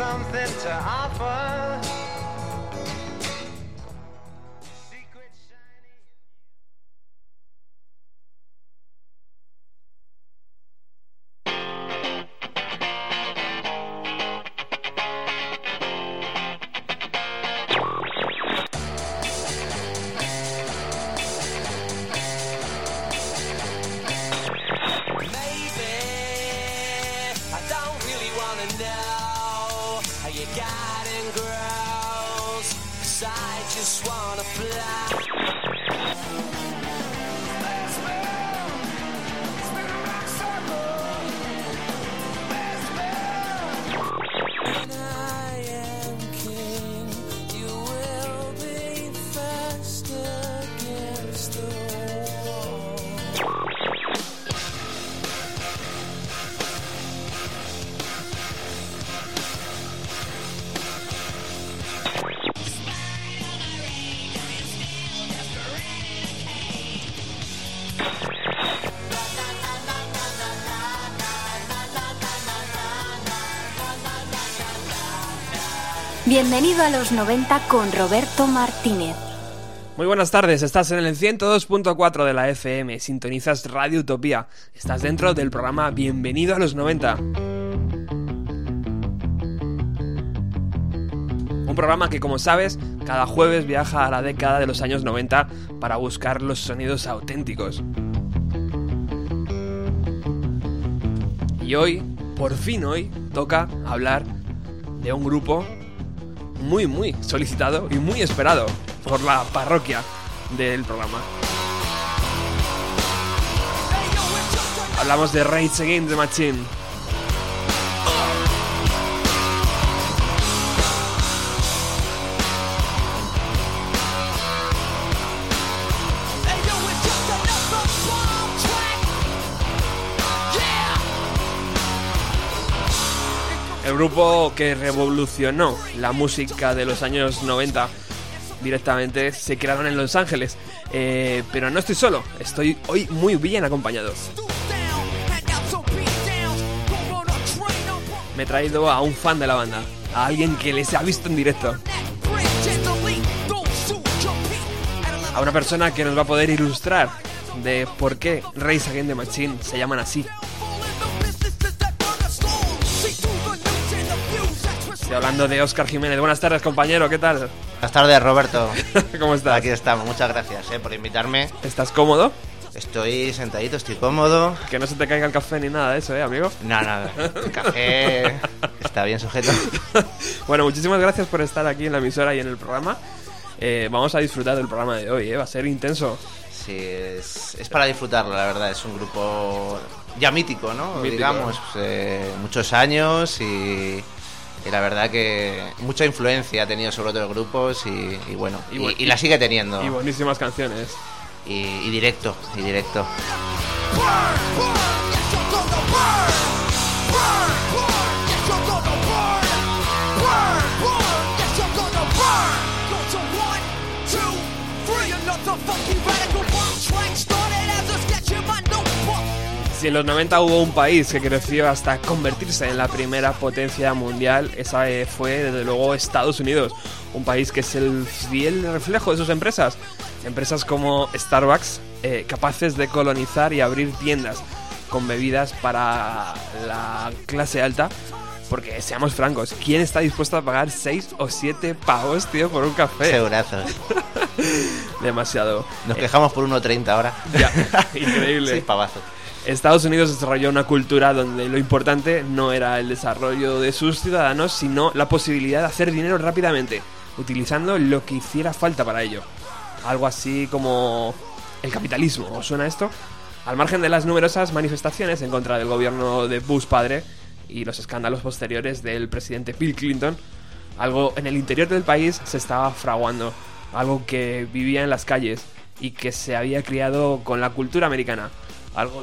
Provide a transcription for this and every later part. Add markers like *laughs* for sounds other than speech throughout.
something to offer. Bienvenido a los 90 con Roberto Martínez. Muy buenas tardes, estás en el 102.4 de la FM, sintonizas Radio Utopía, estás dentro del programa Bienvenido a los 90. Un programa que, como sabes, cada jueves viaja a la década de los años 90 para buscar los sonidos auténticos. Y hoy, por fin hoy, toca hablar de un grupo muy, muy solicitado y muy esperado por la parroquia del programa. Hablamos de Rage Against the Machine. Grupo que revolucionó la música de los años 90 directamente se crearon en Los Ángeles. Eh, pero no estoy solo, estoy hoy muy bien acompañado. Me he traído a un fan de la banda, a alguien que les ha visto en directo, that bridge. Gently, don't shoot your peak. At 11 a una persona que nos va a poder ilustrar de por qué Rage Against the Machine se llaman así. Hablando de Oscar Jiménez. Buenas tardes, compañero, ¿qué tal? Buenas tardes, Roberto. *laughs* ¿Cómo estás? Aquí estamos, muchas gracias eh, por invitarme. ¿Estás cómodo? Estoy sentadito, estoy cómodo. Que no se te caiga el café ni nada de eso, ¿eh, amigo? No, nada, el café *laughs* está bien sujeto. *laughs* bueno, muchísimas gracias por estar aquí en la emisora y en el programa. Eh, vamos a disfrutar del programa de hoy, ¿eh? va a ser intenso. Sí, es, es para disfrutarlo, la verdad. Es un grupo ya mítico, ¿no? Mítico. Digamos, eh, muchos años y, y la verdad que mucha influencia ha tenido sobre otros grupos y, y bueno, Y y, bu- y la sigue teniendo. Y buenísimas canciones. Y, y directo, y directo. Si en los 90 hubo un país que creció hasta convertirse en la primera potencia mundial, esa eh, fue desde luego Estados Unidos, un país que es el fiel reflejo de sus empresas. Empresas como Starbucks, eh, capaces de colonizar y abrir tiendas con bebidas para la clase alta. Porque seamos francos, ¿quién está dispuesto a pagar 6 o 7 pavos, tío, por un café? Segurazos. *laughs* Demasiado. Nos quejamos por 1.30 ahora. Ya, *laughs* increíble. Sí, pavazo. Estados Unidos desarrolló una cultura donde lo importante no era el desarrollo de sus ciudadanos, sino la posibilidad de hacer dinero rápidamente, utilizando lo que hiciera falta para ello. Algo así como el capitalismo, ¿os suena esto? Al margen de las numerosas manifestaciones en contra del gobierno de Bush padre y los escándalos posteriores del presidente Bill Clinton, algo en el interior del país se estaba fraguando, algo que vivía en las calles y que se había criado con la cultura americana, algo,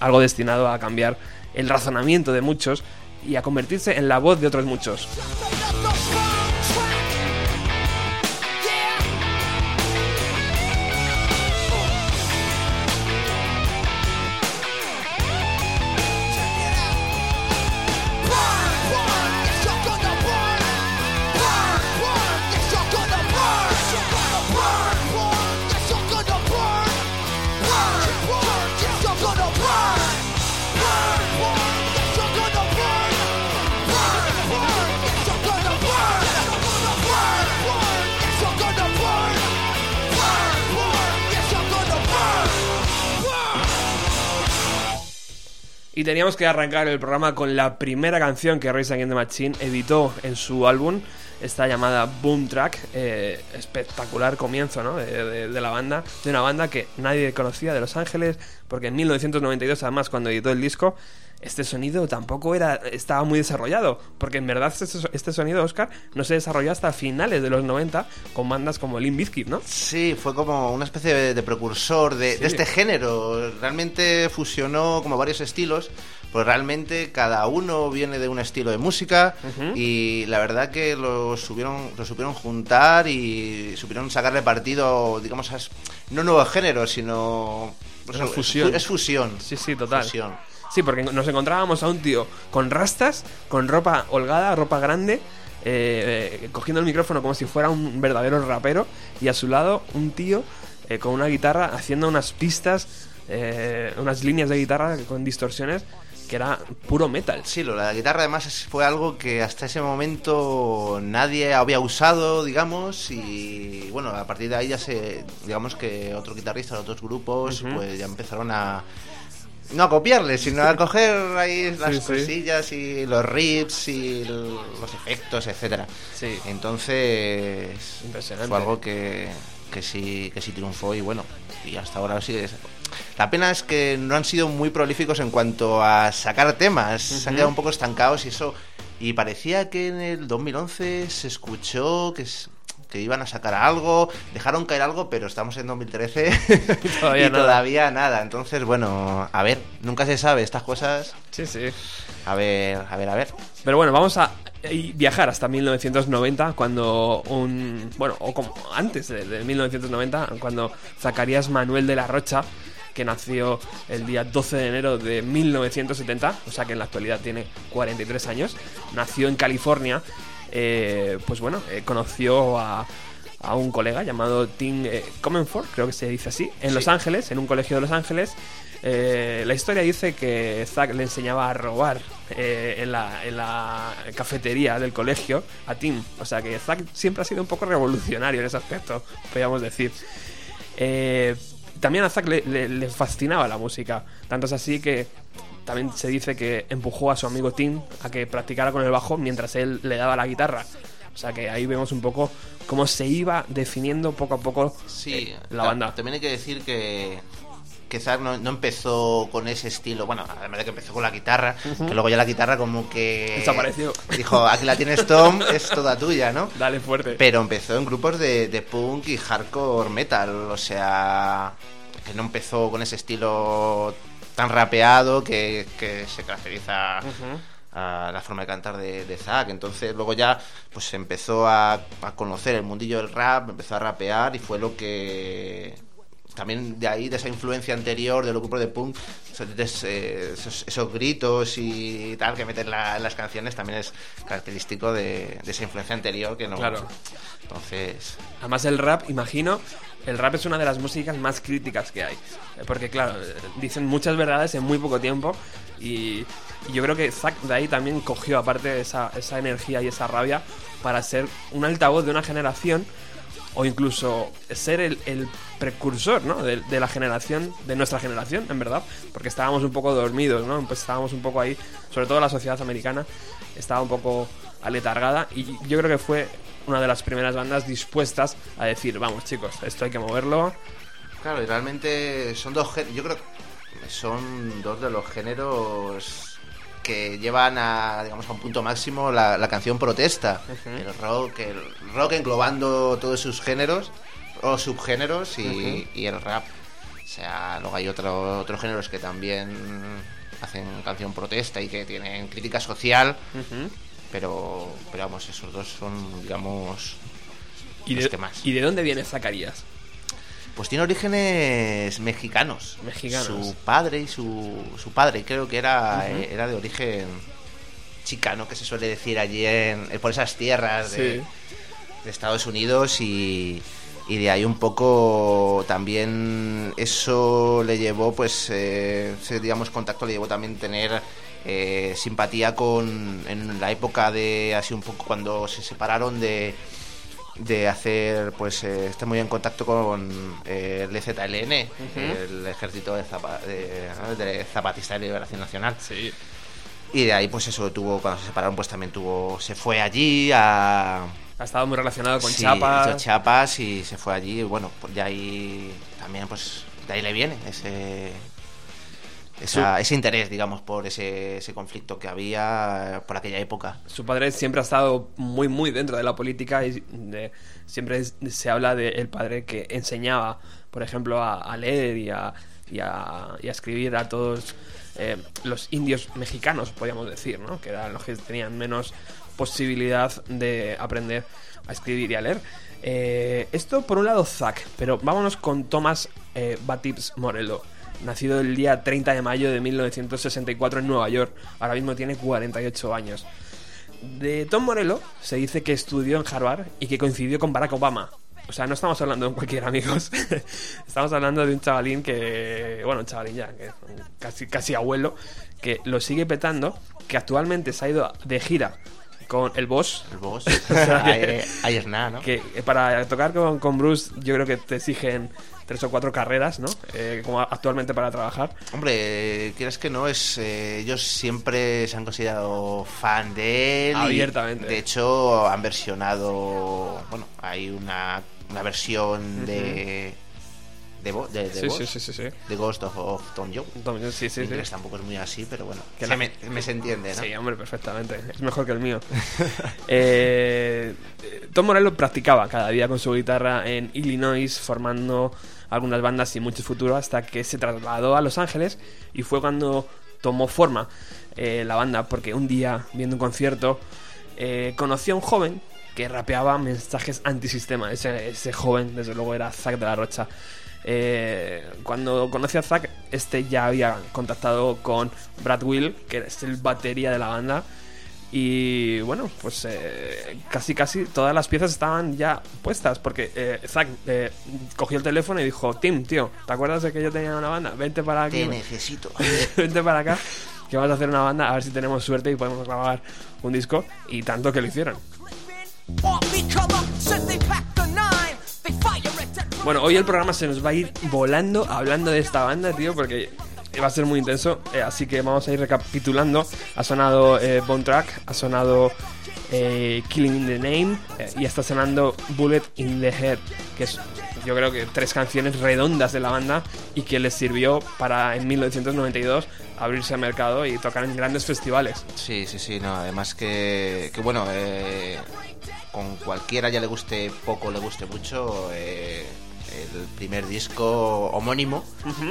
algo destinado a cambiar el razonamiento de muchos y a convertirse en la voz de otros muchos. Y teníamos que arrancar el programa con la primera canción que Rise Against the Machine editó en su álbum, esta llamada Boom Track, eh, espectacular comienzo ¿no? de- de la banda, de una banda que nadie conocía de Los Ángeles, porque en 1992 además cuando editó el disco, este sonido tampoco era estaba muy desarrollado, porque en verdad este, este sonido, Oscar, no se desarrolló hasta finales de los 90 con bandas como Limp Bizkit, ¿no? Sí, fue como una especie de, de precursor de, Sí. de este género. Realmente fusionó como varios estilos, pues realmente cada uno viene de un estilo de música Ujú. y la verdad que lo supieron, lo supieron juntar y supieron sacarle partido, digamos, a no nuevo género, sino... pues, es- fusión. Es fusión. Sí, sí, total. Fusión. Sí, porque nos encontrábamos a un tío con rastas, con ropa holgada, ropa grande, eh, eh, cogiendo el micrófono como si fuera un verdadero rapero, y a su lado un tío eh, con una guitarra haciendo unas pistas, eh, unas líneas de guitarra con distorsiones, que era puro metal. Sí, lo de la guitarra además fue algo que hasta ese momento nadie había usado, digamos, y bueno, a partir de ahí ya se, digamos que otros guitarristas, otros grupos, pues ya empezaron a, no a copiarle, sino a *laughs* coger ahí las Sí, sí. cosillas y los riffs y los efectos, etcétera. Sí. Entonces, Impresionante. fue algo que, que sí, que sí triunfó y bueno, y hasta ahora sigue. La pena es que no han sido muy prolíficos en cuanto a sacar temas, se han quedado un poco estancados y eso. Y parecía que en el 2011 se escuchó que, que iban a sacar algo, dejaron caer algo, pero estamos en 2013 *laughs* Todavía y nada. todavía nada. Entonces, bueno, a ver, nunca se sabe estas cosas. Sí, sí. A ver, a ver, a ver. Pero bueno, vamos a eh, viajar hasta 1990, cuando un. Bueno, o como antes de, de 1990, cuando Zacarías Manuel de la Rocha, que nació el día 12 de enero de 1970, o sea que en la actualidad tiene 43 años, nació en California, eh, pues bueno, eh, conoció a. A un colega llamado Tim eh, Comenford, creo que se dice así, en Sí. Los Ángeles, en un colegio de Los Ángeles. Eh, la historia dice que Zack le enseñaba a robar eh, en, la, en la cafetería del colegio a Tim. O sea que Zack siempre ha sido un poco revolucionario en ese aspecto, podríamos decir. Eh, también a Zack le, le- le fascinaba la música. Tanto es así que también se dice que empujó a su amigo Tim a que practicara con el bajo mientras él le daba la guitarra. O sea que ahí vemos un poco cómo se iba definiendo poco a poco Sí, eh, la banda. También hay que decir que, que Zack no, no empezó con ese estilo. Bueno, además de que empezó con la guitarra, que luego ya la guitarra como que. Desapareció. Dijo, aquí la tienes Tom, es toda tuya, ¿no? Dale fuerte. Pero empezó en grupos de, de punk y hardcore metal. O sea, que no empezó con ese estilo tan rapeado que, que se caracteriza Ujú. a la forma de cantar de, de Zack. Entonces luego ya pues empezó a, a conocer el mundillo del rap, empezó a rapear y fue lo que también de ahí, de esa influencia anterior de los grupos de punk, esos, des- esos, esos gritos y tal que meten la- en las canciones también es característico de, de esa influencia anterior que no... Claro. Entonces, Además el rap, imagino, el rap es una de las músicas más críticas que hay. Eh, Porque claro, eh, dicen muchas verdades en muy poco tiempo y, yo creo que Zack de ahí también cogió aparte esa, esa energía y esa rabia para ser un altavoz de una generación o incluso ser el, el precursor ¿no? de, de la generación, de nuestra generación, en verdad, porque estábamos un poco dormidos, ¿no? Pues estábamos un poco ahí, sobre todo la sociedad americana, estaba un poco aletargada y yo creo que fue una de las primeras bandas dispuestas a decir, vamos chicos, esto hay que moverlo. claro, y realmente son dos yo creo que son dos de los géneros que llevan a digamos a un punto máximo la, la canción protesta. El rock el rock englobando todos sus géneros o subgéneros y, y el rap. O sea luego hay otro, otros géneros que también hacen canción protesta y que tienen crítica social pero pero vamos esos dos son digamos ¿Y los de, que más ¿Y de dónde viene Zacarías? Pues tiene orígenes mexicanos. Mexicanos. Su padre y su, su padre creo que era, eh, era de origen chicano, que se suele decir allí en, eh, por esas tierras de, Sí. de Estados Unidos y, y de ahí un poco también eso le llevó, pues, eh, ese, digamos, contacto le llevó también tener eh, simpatía con, en la época de, así un poco, cuando se separaron de de hacer, pues, eh, está muy en contacto con eh, el EZLN, el Ejército de, Zapa- de- Zapatista de Liberación Nacional. Sí. Y de ahí, pues eso, tuvo, cuando se separaron, pues también tuvo, se fue allí a... Ha estado muy relacionado con sí, Chiapas. hizo Chiapas y se fue allí. Y bueno, pues de ahí también, pues de ahí le viene ese esa- ese interés, digamos, por ese, ese conflicto que había eh, por aquella época. Su padre siempre ha estado muy, muy dentro de la política y de- siempre se habla del padre que enseñaba, por ejemplo, a, a leer y a, y, a, y a escribir a todos eh, los indios mexicanos, podríamos decir, ¿no? Que eran los que tenían menos posibilidad de aprender a escribir y a leer. Eh, esto por un lado Zack, pero vámonos con Thomas eh, Batips Morello. Nacido el día 30 de mayo de 1964 en Nueva York. Ahora mismo tiene 48 años. De Tom Morello se dice que estudió en Harvard y que coincidió con Barack Obama. O sea, no estamos hablando de cualquier amigos. *laughs* estamos hablando de un chavalín que, bueno, un chavalín ya, que casi, casi abuelo, que lo sigue petando, que actualmente se ha ido de gira con el boss. El boss, *laughs* sea que- nada, ¿no? Que para tocar con, con Bruce yo creo que te exigen tres o cuatro carreras, ¿no? Eh, como actualmente para trabajar. Hombre, quieras que no, es eh, ellos siempre se han considerado fan de él. y, Abiertamente. de hecho, han versionado. Bueno, hay una, una versión de. De, de, de Sí, Boss, sí, sí, sí, de Ghost of, of Tom Jones. Sí, sí, sí. tampoco es muy así, pero bueno, Que se me, me se entiende, ¿no? Sí, hombre, perfectamente. Es mejor que el mío. *laughs* Eh, Tom Morello practicaba cada día con su guitarra en Illinois, formando algunas bandas sin mucho futuro, hasta que se trasladó a Los Ángeles y fue cuando tomó forma eh, la banda, porque un día, viendo un concierto, eh, conoció a un joven que rapeaba mensajes antisistema. Ese, ese joven, desde luego, era Zack de la Rocha. Eh, cuando conoció a Zack, este ya había contactado con Brad Will, que es el batería de la banda. Y bueno, pues eh, casi casi todas las piezas estaban ya puestas. Porque eh, Zack eh, cogió el teléfono y dijo: Tim, tío, ¿te acuerdas de que yo tenía una banda? Vente para aquí. Te necesito. *laughs* Vente para acá, que vamos a hacer una banda, a ver si tenemos suerte y podemos grabar un disco. Y tanto que lo hicieron. Bueno, hoy el programa se nos va a ir volando hablando de esta banda, tío, porque va a ser muy intenso. eh, así que vamos a ir recapitulando. Ha sonado eh, Bone Track, ha sonado eh, Killing in the Name eh, y está sonando Bullet in the Head, que es yo creo que tres canciones redondas de la banda y que les sirvió para en 1992 abrirse al mercado y tocar en grandes festivales. Sí, sí, sí, no, además que, que bueno, eh, con cualquiera ya le guste poco, le guste mucho, el primer disco homónimo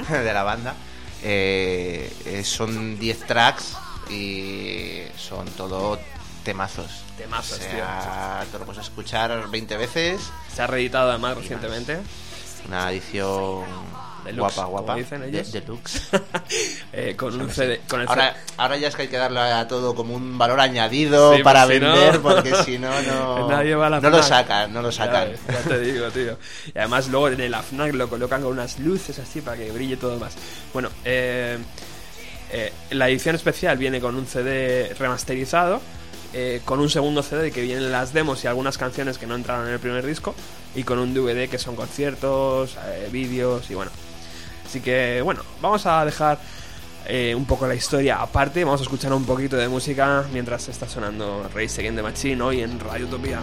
de la banda. Eh, eh, son 10 tracks y son todo temazos. Temazos, o sea, te lo puedes escuchar 20 veces, Se ha reeditado además recientemente. una edición Deluxe, guapa, guapa, como dicen de- deluxe. *laughs* eh, con un CD. Con el Ahora, ahora ya es que hay que darle a todo como un valor añadido Sí, para pues no- vender, *laughs* porque si no, no, Nadie va a la no lo sacan, no lo sacan. Ya, ya te digo, tío. Y además luego en la FNAC lo colocan con unas luces así para que brille todo más. Bueno, eh, eh, la edición especial viene con un CD remasterizado, eh, con un segundo CD que vienen las demos y algunas canciones que no entraron en el primer disco, y con un DVD que son conciertos, eh, vídeos y bueno. Así que bueno, vamos a dejar eh, un poco la historia aparte, vamos a escuchar un poquito de música mientras está sonando Race Against the Machine hoy en Radio Utopía.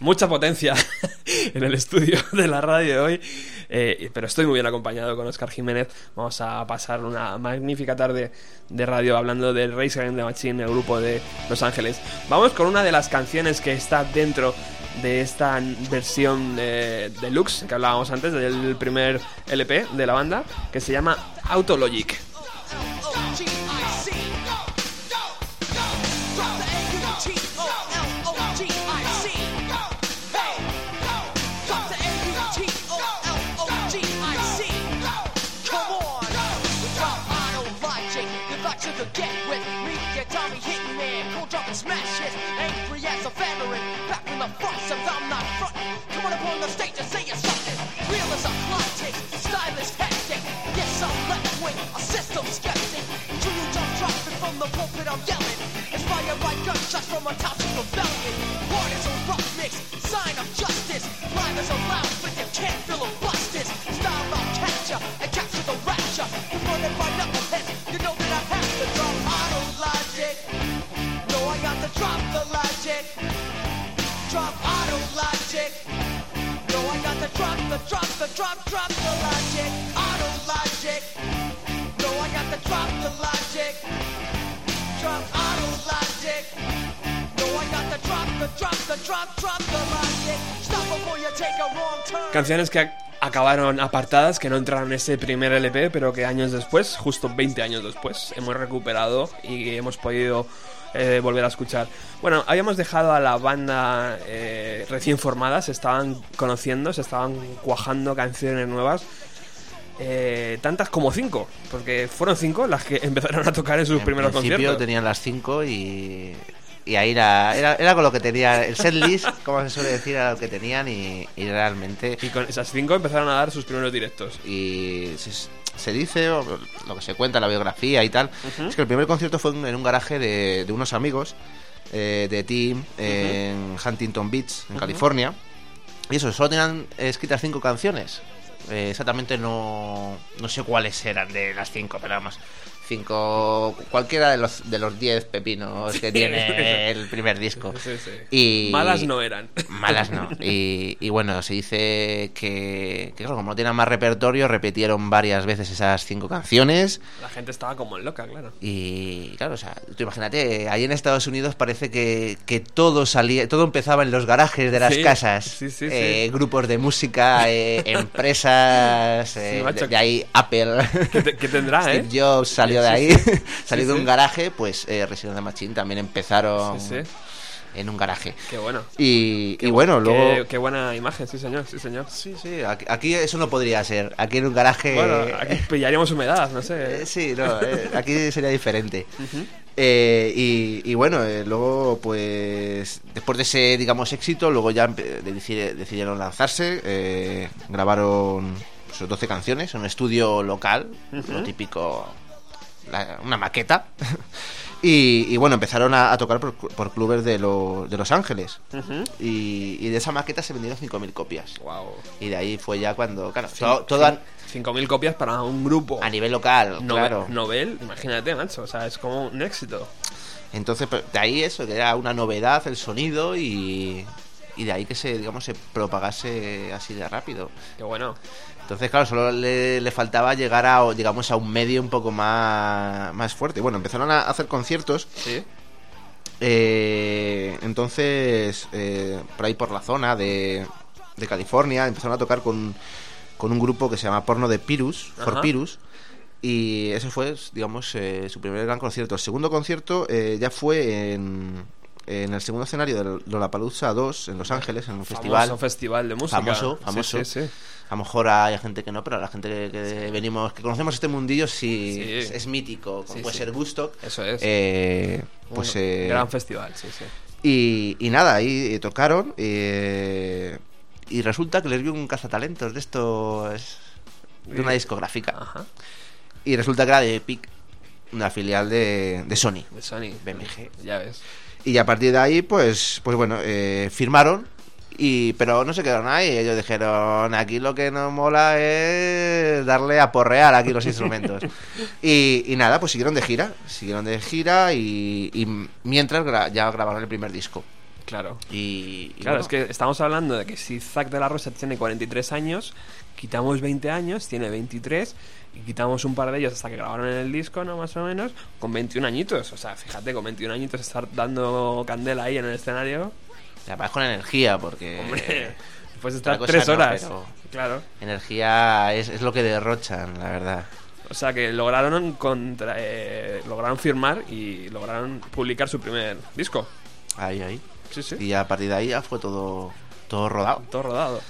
Mucha potencia *laughs* en el estudio de la radio de hoy. eh, pero estoy muy bien acompañado con Oscar Jiménez. Vamos a pasar una magnífica tarde de radio hablando del Race Against the Machine, el grupo de Los Ángeles. Vamos con una de las canciones que está dentro de esta versión eh, deluxe que hablábamos antes del primer LP de la banda, que se llama Autologic. Inspired by gunshots from a toxic rebellion. Hard as a rough mix. Sign of justice. Live as a loud, but you can't feel a bust this. Style I'll catch ya and capture the rapture. Confronted by knuckleheads, you know that I have to drop auto logic. No, I got to drop the logic. Drop auto logic. No, I got to drop the drop the drop drop the logic. Auto logic. No, I got to drop the logic. Canciones que ac- acabaron apartadas, que no entraron en ese primer LP, pero que años después, justo 20 años después, hemos recuperado y hemos podido eh, volver a escuchar. Bueno, habíamos dejado a la banda eh, recién formada, se estaban conociendo, se estaban cuajando canciones nuevas. Eh, tantas como cinco, porque fueron cinco las que *laughs* empezaron a tocar en sus en primeros principio conciertos. tenían las 5 y, y ahí era, era, era con lo que tenía el setlist, *laughs* como se suele decir, era lo que tenían y, y realmente Y con esas cinco empezaron a dar sus primeros directos. y se, se dice, o lo que se cuenta en la biografía y tal, es que el primer concierto fue en en un garaje de, de unos amigos eh, de Team en Huntington Beach, en California. Y eso, solo tenían escritas cinco canciones. Eh, exactamente no, no sé cuáles eran de las cinco, pero vamos. Cinco, cualquiera de los de los diez pepinos que tiene *laughs* el primer disco. Sí, sí. Y, Malas no eran. Malas no. Y, y bueno, se dice que, que, claro, como no tenían más repertorio, repitieron varias veces esas cinco canciones. La gente estaba como loca, claro. Y claro, o sea, tú imagínate, ahí en Estados Unidos parece que, que todo salía, todo empezaba en los garajes de las casas. sí, sí, Eh, sí. Grupos de música, eh, *laughs* empresas, eh, de, de ahí Apple. ¿Qué, te- tendrá, *laughs* Steve eh? Jobs salió De ahí, *laughs* salió de un garaje, pues eh, Resident Evil Machine también empezaron en un garaje. Qué bueno. Y, Qué y bueno, luego... Qué, buena imagen, sí, señor, sí, señor. Sí, sí, aquí, aquí eso no podría ser. Aquí en un garaje... Bueno, aquí pillaríamos humedad, no sé. Eh, sí, no, eh, aquí sería diferente. *laughs* Eh, y, y bueno, eh, luego pues después de ese, digamos, éxito, luego ya decidieron lanzarse, eh, grabaron pues, 12 canciones en un estudio local, lo típico, la- una maqueta. *laughs* Y, y bueno, empezaron a, a tocar por, por clubes de, lo- de Los Ángeles. Y, y de esa maqueta se vendieron 5.000 copias. Wow. Y de ahí fue ya cuando, claro, todo, todo a, 5.000 copias para un grupo. a nivel local, Nove- claro. Novel, imagínate, macho. O sea, es como un éxito. Entonces, pues, de ahí eso, que era una novedad el sonido y, y de ahí que se, digamos, se propagase así de rápido. Qué bueno. Entonces, claro, solo le, le faltaba llegar a, digamos, a un medio un poco más, más fuerte. Bueno, empezaron a hacer conciertos. Sí. eh, entonces, eh, por ahí por la zona de, de California, empezaron a tocar con, con un grupo que se llama Porno de Pirus, Ajá. For Pirus. Y ese fue, digamos, eh, su primer gran concierto. El segundo concierto eh, ya fue en, en el segundo escenario del Lollapalooza 2 en Los Ángeles, en un festival. Famoso festival de música. Famoso, famoso. Sí, sí. A lo mejor hay gente que no, pero la gente que, que venimos, que conocemos este mundillo, sí. Es, es mítico, puede ser Gusto. Eso es. Eh, pues Un eh, gran festival, sí, sí. y, y nada, ahí eh, tocaron eh, y resulta que les dio un cazatalentos de estos de una discográfica Ajá. y resulta que era de Epic, una filial de, de Sony. De Sony. BMG. Ya ves. Y a partir de ahí, pues, pues bueno, eh, firmaron. Y, pero no se quedaron ahí, ellos dijeron, aquí lo que nos mola es darle a porrear aquí los instrumentos. *laughs* y, y nada, pues siguieron de gira, siguieron de gira y, y mientras gra- ya grabaron el primer disco. Claro. Y, y Claro, bueno, es que estamos hablando de que si Zack de la Rosa tiene 43 años, quitamos 20 años, tiene 23, y quitamos un par de ellos hasta que grabaron en el disco, ¿no? Más o menos, con 21 añitos. O sea, fíjate, con 21 añitos estar dando candela ahí en el escenario. y además con energía, porque Hombre, otra estar tres horas. Claro. energía es, es lo que derrochan, la verdad. O sea que lograron contra, eh, lograron firmar y lograron publicar su primer disco. Ahí, ahí. Sí, sí. Y a partir de ahí ya fue todo, todo rodado. todo rodado.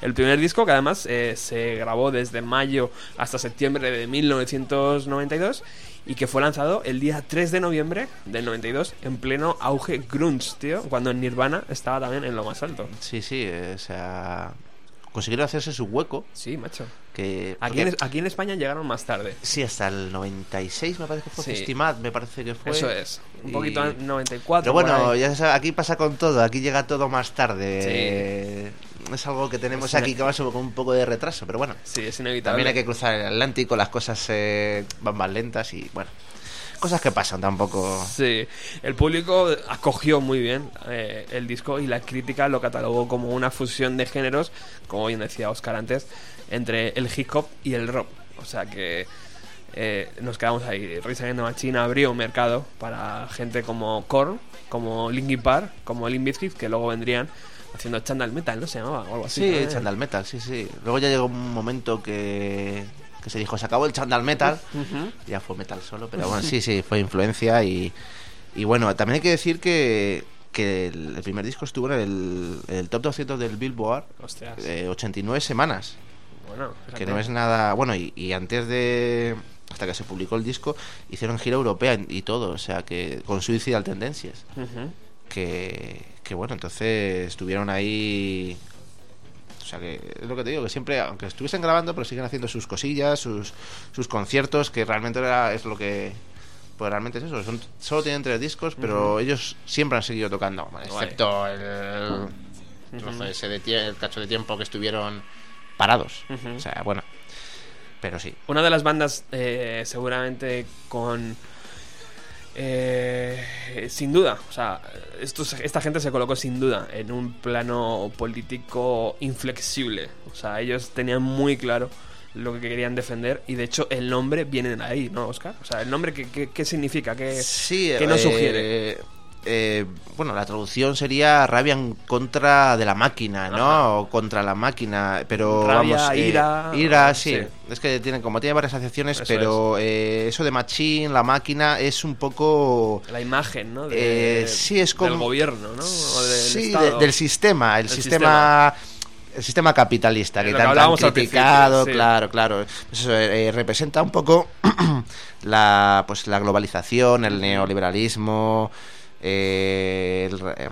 El primer disco que además eh, se grabó desde mayo hasta septiembre de 1992 y que fue lanzado el día 3 de noviembre del 92 en pleno auge grunge, tío, cuando Nirvana estaba también en lo más alto. Sí, sí, eh, o sea, consiguieron hacerse su hueco. Sí, macho. Que, Aquí en, porque- aquí en España llegaron más tarde. Sí, hasta el 96 me parece que fue Sí. Festimat, me parece que fue. Eso es. Un Y- poquito en 94. Pero bueno, ya sa- aquí pasa con todo, aquí llega todo más tarde. Es algo que tenemos aquí que va con un poco de retraso, pero bueno. Sí, es inevitable. También hay que cruzar el Atlántico, las cosas eh, van más lentas y bueno, cosas que pasan tampoco. Sí, el público acogió muy bien eh, el disco y la crítica lo catalogó como una fusión de géneros, como bien decía Oscar antes, entre el hip hop y el rock. O sea que eh, nos quedamos ahí. Risa the Machine abrió un mercado para gente como Korn, como Linkin Park, como Limp Bizkit, que luego vendrían haciendo Chandal Metal, ¿no se llamaba? O algo así. Sí. Chandal Metal, sí, sí. Luego ya llegó un momento que, que se dijo, se acabó el Chandal Metal. Ya fue metal solo, pero bueno, sí, sí, fue influencia y, y bueno, también hay que decir que, que el, primer disco estuvo en el, en el top 200 del Billboard eh, 89 semanas, bueno, que no es nada, bueno, y, y antes de, hasta que se publicó el disco, hicieron gira europea y todo, o sea, que con Suicidal Tendencias, que, que bueno, entonces estuvieron ahí... O sea que es lo que te digo, que siempre, aunque estuviesen grabando, pero siguen haciendo sus cosillas, sus, sus conciertos, que realmente era, es lo que... Pues realmente es eso, son, solo tienen tres discos, pero ellos siempre han seguido tocando, bueno, excepto el, trozo ese de el cacho de tiempo que estuvieron parados. O sea, bueno, pero sí. Una de las bandas, eh, seguramente con. Eh, sin duda, o sea, estos- esta gente se colocó sin duda en un plano político inflexible. O sea, ellos tenían muy claro lo que querían defender y de hecho el nombre viene de ahí, ¿no, Oscar? O sea, el nombre, ¿qué, qué, qué significa? ¿Qué, Sí, qué nos eh, sugiere? Eh, bueno, la traducción sería rabia en contra de la máquina, ¿no? Ajá. O contra la máquina, pero Rabia, vamos, eh, ira, ira, sí. sí. Es que tiene como tiene varias asociaciones, Eso pero eh, eso de machine, la máquina es un poco La imagen, ¿no? De- eh, sí, es como Del gobierno, ¿no? O del sí, de- del sistema, el sistema, el sistema capitalista que tanto han criticado, sí. claro, claro. Pues eso, eh, representa un poco *clears throat* la pues la globalización, el neoliberalismo, eh, el, eh,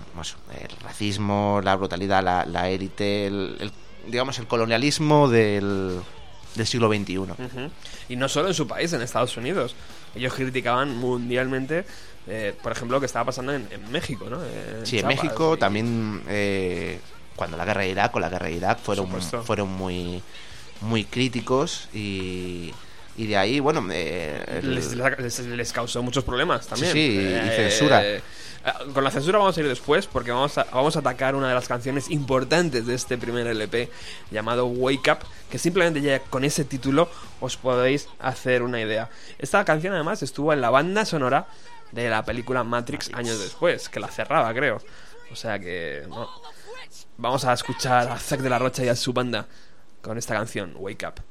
el racismo, la brutalidad, la, la élite, el, el- digamos el colonialismo del, del siglo XXI. Y no solo en su país, en Estados Unidos. Ellos criticaban mundialmente, eh, por ejemplo, lo que estaba pasando en, en México, ¿no? Sí, en Chiapas México y- también eh, cuando la guerra de Irak o la guerra de Irak fueron, fueron muy muy críticos y, y de ahí, bueno, eh, el- Les, les- causó muchos problemas también. Sí, sí, y censura. eh, con la censura vamos a ir después porque vamos a, vamos a atacar una de las canciones importantes de este primer LP llamado Wake Up, que simplemente ya con ese título os podéis hacer una idea. Esta canción además estuvo en la banda sonora de la película Matrix años después, que la cerraba creo. O sea que no. vamos a escuchar a Zack de la Rocha y a su banda con esta canción, Wake Up.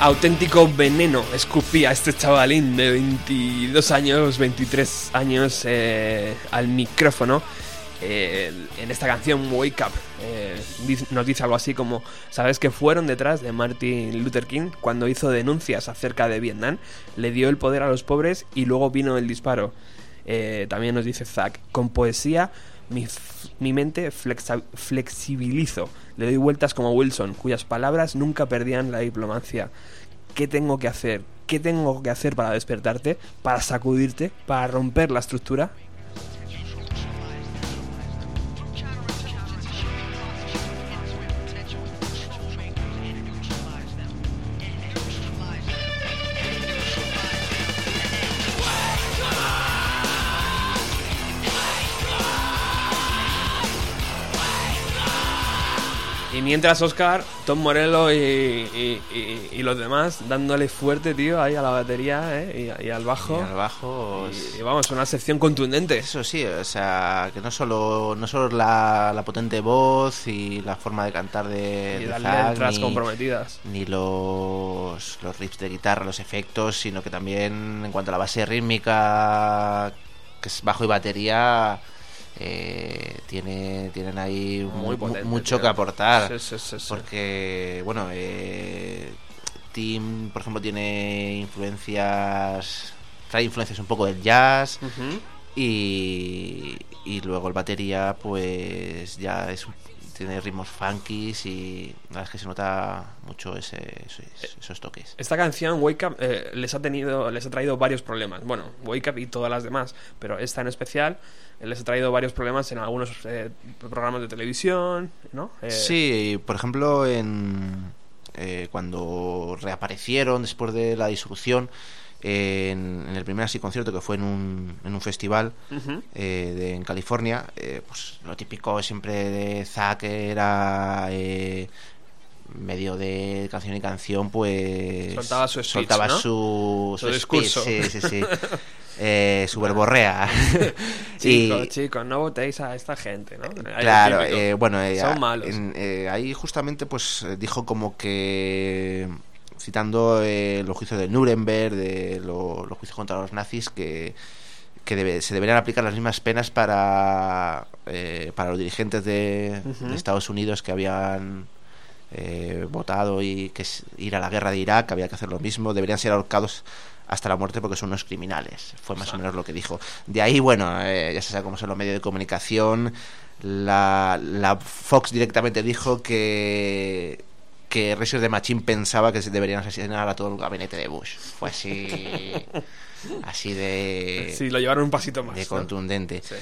Auténtico veneno escupía este chavalín de 22 años, 23 años eh, al micrófono eh, en esta canción Wake Up. Eh, nos dice algo así como, ¿sabes que fueron detrás de Martin Luther King cuando hizo denuncias acerca de Vietnam? Le dio el poder a los pobres y luego vino el disparo. Eh, también nos dice Zack, con poesía mi, mi mente flexibilizo, le doy vueltas como Wilson, cuyas palabras nunca perdían la diplomacia. ¿Qué tengo que hacer? ¿Qué tengo que hacer para despertarte? ¿Para sacudirte? ¿Para romper la estructura? Mientras Oscar, Tom Morello y, y- y- y los demás dándole fuerte, tío, ahí a la batería ¿eh? y, al bajo. Y al bajo. Y, vamos, una sección contundente. Eso sí, o sea, que no solo, no solo la, la potente voz y la forma de cantar de, Y de las Zack, letras ni- comprometidas. ni los, los riffs de guitarra, los efectos, sino que también en cuanto a la base rítmica, que es bajo y batería, eh, tiene, tienen ahí Muy mu- potente, mucho tío. que aportar. Sí, sí, sí, sí. Porque, bueno, eh, Tim, por ejemplo, tiene influencias, trae influencias un poco del jazz. Y, y luego el batería, pues ya es un- tiene ritmos funkies y la verdad es que se nota mucho ese, ese- esos toques. Esta canción, Wake Up, eh, les ha tenido, les ha traído varios problemas. Bueno, Wake Up y todas las demás, pero esta en especial eh, les ha traído varios problemas en algunos eh, programas de televisión, ¿no? Eh, Sí, por ejemplo, en eh, cuando reaparecieron después de la disolución, en, en el primer así concierto que fue en un, en un festival eh, de- en California, eh, pues lo típico siempre de Zack era eh, medio de canción y canción, pues Soltaba su speech, soltaba ¿no? su, Su speech, discurso. sí, sí, sí. *laughs* Eh, su verborrea. *laughs* Chicos, chicos, no votéis a esta gente, ¿no? Claro, eh, bueno, eh, Son malos. en- eh, ahí justamente pues eh, dijo como que citando eh, los juicios de Nuremberg, de lo- los juicios contra los nazis, que, que debe- se deberían aplicar las mismas penas para, para los dirigentes de, de Estados Unidos que habían eh, votado y que es ir a la guerra de Irak, había que hacer lo mismo, deberían ser ahorcados hasta la muerte porque son unos criminales. Fue más o menos lo que dijo. De ahí, bueno, eh, ya se sabe cómo son los medios de comunicación. La, la Fox directamente dijo que que Razor de Machín pensaba que se deberían asesinar a todo el gabinete de Bush. Fue así *laughs* así de Sí, lo llevaron un pasito más. de contundente. Sí.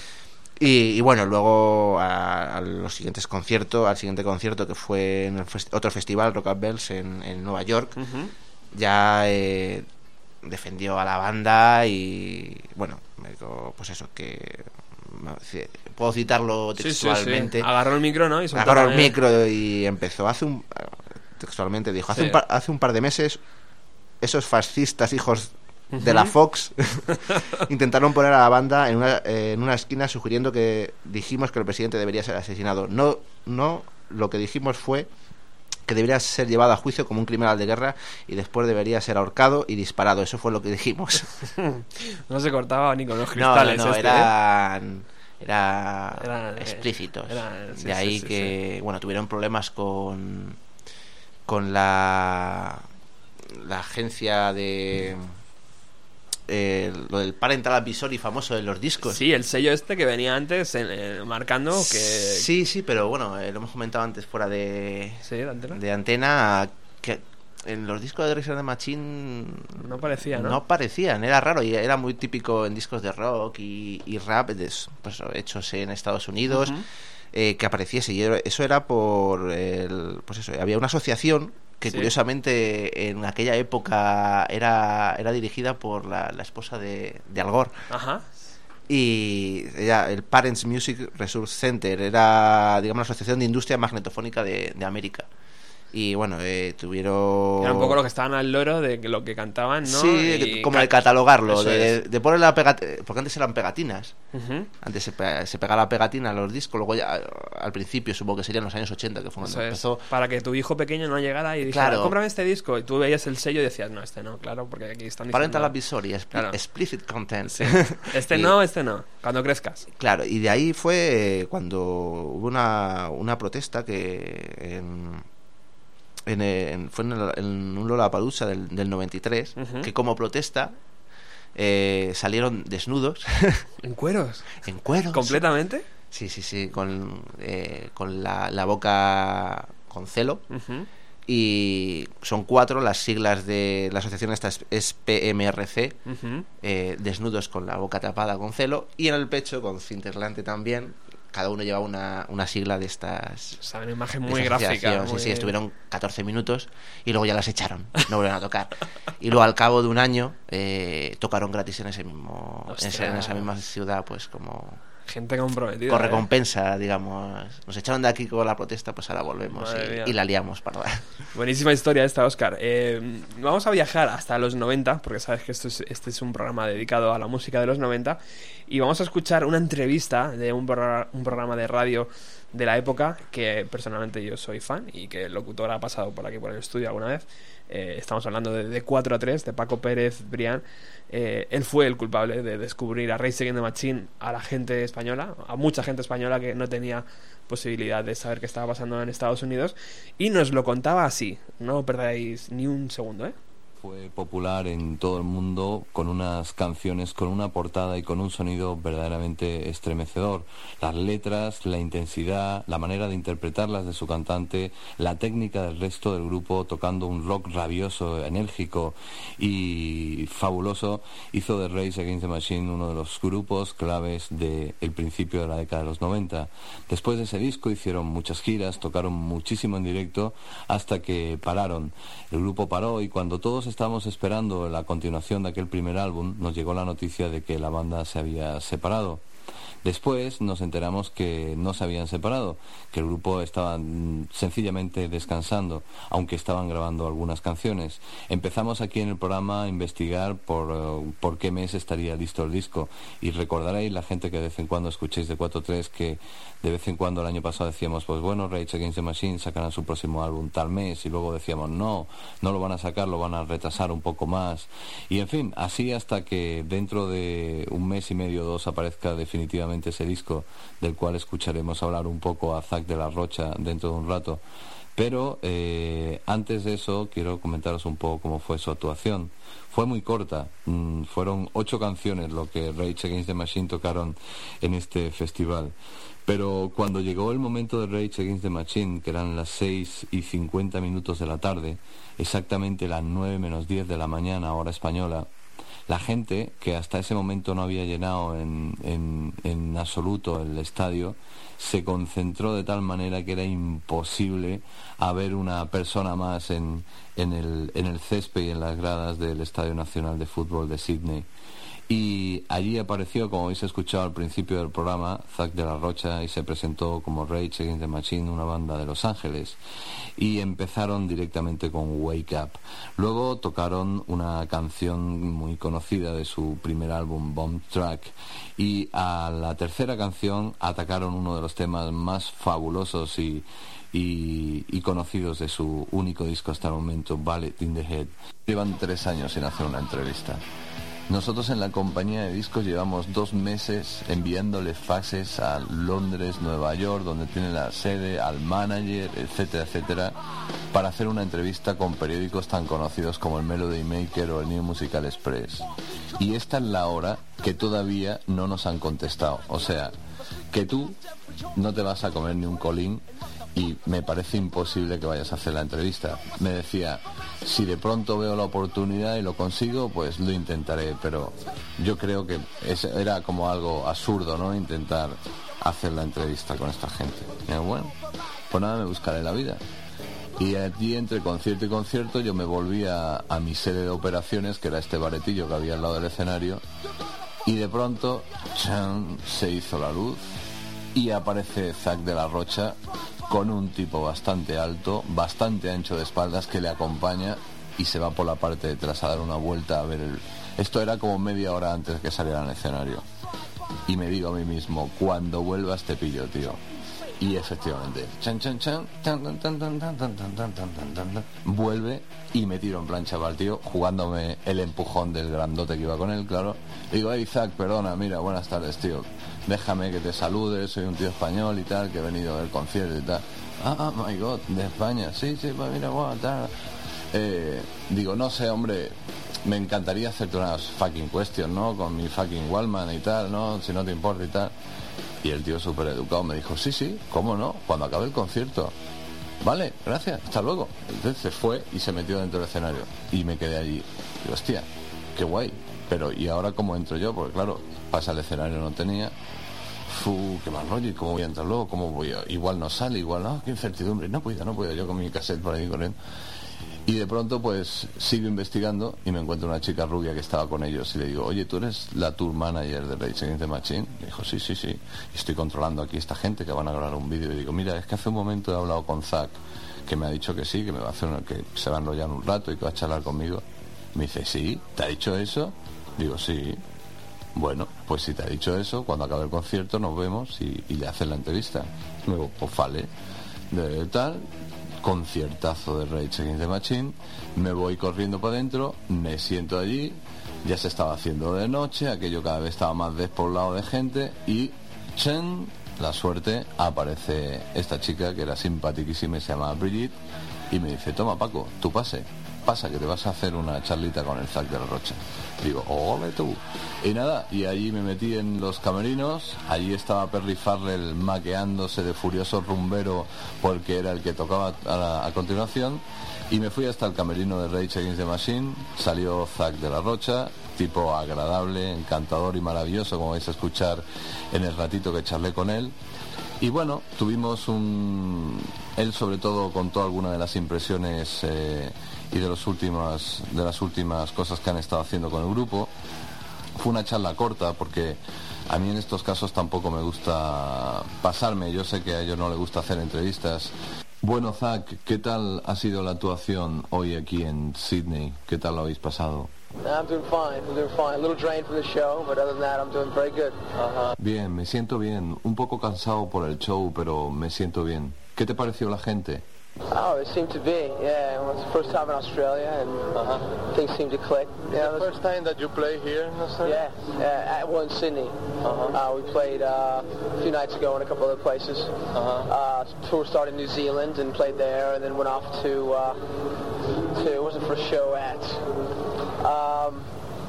Y, y bueno, luego a, a los siguientes conciertos, al siguiente concierto que fue en el fes- otro festival, Rock and Bells, en, en Nueva York, ya eh, defendió a la banda y bueno, me dijo, pues eso, que puedo citarlo Sí, sí, sí. textualmente. Agarró el micro, ¿no? Y Agarró el también- micro y empezó hace un textualmente dijo, hace, un par, hace un par de meses esos fascistas hijos de la Fox *laughs* intentaron poner a la banda en una, eh, en una esquina sugiriendo que dijimos que el presidente debería ser asesinado. No, no, lo que dijimos fue que debería ser llevado a juicio como un criminal de guerra y después debería ser ahorcado y disparado. Eso fue lo que dijimos. *laughs* No se cortaba ni con los cristales. no, no, este, ¿eh? eran, era Eran, eh, explícitos. eran- sí, de ahí sí, sí, que, bueno, tuvieron problemas con, con la, la agencia de... eh, lo del parental advisory famoso de los discos. Sí, el sello este que venía antes eh, marcando que... Sí, sí, pero bueno, eh, lo hemos comentado antes fuera de, Sí, de antena. de antena, que en los discos de Razor de Machine No parecía, ¿no? no parecían, era raro y era muy típico en discos de rock y, y rap des- pues, hechos en Estados Unidos eh, que apareciese y eso era por el, pues eso, había una asociación que Sí. curiosamente en aquella época era, era dirigida por la, la esposa de, de Al Gore Ajá. y ella, el Parents Music Resource Center era digamos la asociación de industria magnetofónica de, de América y bueno eh, tuvieron Era un poco lo que estaban al loro de lo que cantaban, ¿no? Sí, Y como de catalogarlo, de, poner la pegati- porque antes eran pegatinas. Antes se, pe- se pegaba la pegatina a los discos, luego ya al principio supongo que serían los años 80 que fue Eso cuando es. empezó. Para que tu hijo pequeño no llegara y dijera, Claro. cómprame este disco. Y tú veías el sello y decías, no, este no, claro, porque aquí están diciendo... Parental advisory, expli- Claro. explicit content. Sí. *laughs* Este Y- no, este no. Cuando crezcas. Claro, y de ahí fue eh, cuando hubo una, una protesta que en, en, en- fue en, el- en un Lollapalooza del, del 93, Ujú. que como protesta eh, salieron desnudos, *laughs* ¿En cueros? en cuero. ¿Completamente? Sí, sí, sí, con, eh, con la, la boca con celo. Y son cuatro las siglas de la asociación esta es, es PMRC, eh, desnudos con la boca tapada con celo y en el pecho con cinterlante también. Cada uno lleva una, una sigla de estas. O sea, una imagen muy gráfica. muy- Sí, sí, estuvieron 14 minutos y luego ya las echaron, no volvieron a tocar. *laughs* Y luego al cabo de un año eh, tocaron gratis en ese mismo en esa- misma ciudad, pues como Gente comprometida. con ¿eh? recompensa, digamos. Nos echaron de aquí con la protesta, pues ahora volvemos y, la liamos, perdón. Buenísima historia esta, Oscar. Eh, vamos a viajar hasta los 90, porque sabes que esto es- este es un programa dedicado a la música de los 90, y vamos a escuchar una entrevista de un, un programa de radio de la época que personalmente yo soy fan y que el locutor ha pasado por aquí por el estudio alguna vez. Eh, estamos hablando de, de 4 a 3, de Paco Pérez Brián. Eh, él fue el culpable de descubrir a Against the Machine a la gente española, a mucha gente española que no tenía posibilidad de saber qué estaba pasando en Estados Unidos y nos lo contaba así. No perdáis ni un segundo, ¿eh? Fue popular en todo el mundo con unas canciones, con una portada y con un sonido verdaderamente estremecedor. Las letras, la intensidad, la manera de interpretarlas de su cantante, la técnica del resto del grupo tocando un rock rabioso, enérgico y fabuloso, hizo de Race Against the Machine uno de los grupos claves del principio de la década de los 90. Después de ese disco hicieron muchas giras, tocaron muchísimo en directo hasta que pararon. El grupo paró y cuando todos estábamos esperando la continuación de aquel primer álbum, nos llegó la noticia de que la banda se había separado. Después nos enteramos que no se habían separado, que el grupo estaba mm, sencillamente descansando, aunque estaban grabando algunas canciones. Empezamos aquí en el programa a investigar por, eh, por qué mes estaría listo el disco y recordaréis la gente que de vez en cuando escuchéis de 4-3 que de vez en cuando el año pasado decíamos, pues bueno, Rage Against the Machine sacarán su próximo álbum tal mes y luego decíamos, no, no lo van a sacar, lo van a retrasar un poco más. Y en fin, así hasta que dentro de un mes y medio o dos aparezca definitivamente ese disco del cual escucharemos hablar un poco a Zack de la Rocha dentro de un rato. Pero eh, antes de eso quiero comentaros un poco cómo fue su actuación. Fue muy corta, mm, fueron ocho canciones lo que Rage Against the Machine tocaron en este festival. Pero cuando llegó el momento de Rage Against the Machine, que eran las 6 y 50 minutos de la tarde, exactamente las 9 menos 10 de la mañana, hora española, la gente que hasta ese momento no había llenado en, en, en, absoluto el estadio se concentró de tal manera que era imposible haber una persona más en, en, el, en el césped y en las gradas del Estadio Nacional de Fútbol de Sydney. Y allí apareció, como habéis escuchado al principio del programa, Zack de la Rocha y se presentó como Rage Against the Machine, una banda de Los Ángeles. Y empezaron directamente con Wake Up. Luego tocaron una canción muy conocida de su primer álbum, Bomb Track. Y a la tercera canción atacaron uno de los temas más fabulosos y, y, conocidos de su único disco hasta el momento, Ballet in the Head. Llevan tres años sin hacer una entrevista. Nosotros en la compañía de discos llevamos dos meses enviándole faxes a Londres, Nueva York, donde tiene la sede, al manager, etcétera, etcétera, para hacer una entrevista con periódicos tan conocidos como el Melody Maker o el New Musical Express. Y esta es la hora que todavía no nos han contestado. O sea, que tú no te vas a comer ni un colín y me parece imposible que vayas a hacer la entrevista. Me decía, si de pronto veo la oportunidad y lo consigo, pues lo intentaré, pero yo creo que era como algo absurdo, ¿no? Intentar hacer la entrevista con esta gente. Bueno, pues nada, me buscaré la vida. Y allí entre concierto y concierto yo me volví a, a mi sede de operaciones, que era este baretillo que había al lado del escenario, y de pronto ¡chan! se hizo la luz y aparece Zack de la Rocha con un tipo bastante alto, bastante ancho de espaldas que le acompaña y se va por la parte de atrás a dar una vuelta a ver el... Esto era como media hora antes de que saliera al escenario. Y me digo a mí mismo, cuando vuelvas te pillo, tío. Y efectivamente, chan, chan, chan, vuelve y me tiro en plancha para el tío, jugándome el empujón del grandote que iba con él, claro. Digo, hey, Isaac, perdona, mira, buenas tardes, tío. Déjame que te salude, soy un tío español y tal, que he venido ver concierto y tal. Ah, my God, de España. Sí, sí, pues mira, bueno, tal. Eh, digo, no sé, hombre, me encantaría hacerte unas fucking questions, ¿no? Con mi fucking Wallman y tal, ¿no? Si no te importa y tal. Y el tío súper educado me dijo, sí, sí, cómo no, cuando acabe el concierto. Vale, gracias, hasta luego. Entonces se fue y se metió dentro del escenario. Y me quedé allí. Y hostia, qué guay. Pero, ¿y ahora cómo entro yo? Porque claro, pasa el escenario, no tenía. Fu, qué mal rollo, ¿y cómo voy a entrar luego? ¿Cómo voy a... Igual no sale, igual, no, qué incertidumbre. No puedo, no puedo, yo con mi cassette por ahí corriendo. Y de pronto pues sigo investigando y me encuentro una chica rubia que estaba con ellos y le digo, oye, ¿tú eres la tour manager de Rage Against the Machine? Me dijo, sí, sí, sí. Y estoy controlando aquí esta gente que van a grabar un vídeo. Y digo, mira, es que hace un momento he hablado con Zack, que me ha dicho que sí, que me va a hacer una, que se va a enrollar un rato y que va a charlar conmigo. Me dice, sí, ¿te ha dicho eso? Digo, sí. Bueno, pues si te ha dicho eso, cuando acabe el concierto nos vemos y, le hacen la entrevista. Luego, pues vale. De tal, conciertazo de Rage Against the Machine, me voy corriendo para adentro, me siento allí, ya se estaba haciendo de noche, aquello cada vez estaba más despoblado de gente y chen, la suerte, aparece esta chica que era simpaticísima y se llama Brigitte y me dice, toma Paco, tú pase, pasa que te vas a hacer una charlita con el Zack de la Rocha. Digo, ole tú. Y nada, y allí me metí en los camerinos, allí estaba Perry Farrell maqueándose de furioso rumbero porque era el que tocaba a, continuación, y me fui hasta el camerino de Rage Against the Machine, salió Zack de la Rocha, tipo agradable, encantador y maravilloso, como vais a escuchar en el ratito que charlé con él. Y bueno, tuvimos un... Él sobre todo contó algunas de las impresiones eh, y de, los últimas, de las últimas cosas que han estado haciendo con el grupo. Fue una charla corta porque a mí en estos casos tampoco me gusta pasarme. Yo sé que a ellos no les gusta hacer entrevistas. Bueno, Zach, ¿qué tal ha sido la actuación hoy aquí en Sydney? ¿Qué tal lo habéis pasado? I'm doing fine. I'm doing fine. A little drained from the show, but other than that, I'm doing very good. Uh-huh. Bien, me siento bien. Un poco cansado por el show, pero me siento bien. ¿Qué te pareció la gente? Oh, it seemed to be. Yeah, it was the first time in Australia, and uh-huh. things seemed to click. Yeah, the first time that you play here in Australia? Yeah, yeah at, well, in Sydney. Uh-huh. Uh, we played uh, a few nights ago in a couple other places. Uh-huh. Uh, tour started in New Zealand and played there, and then went off to, uh, to what was the first show at? Um,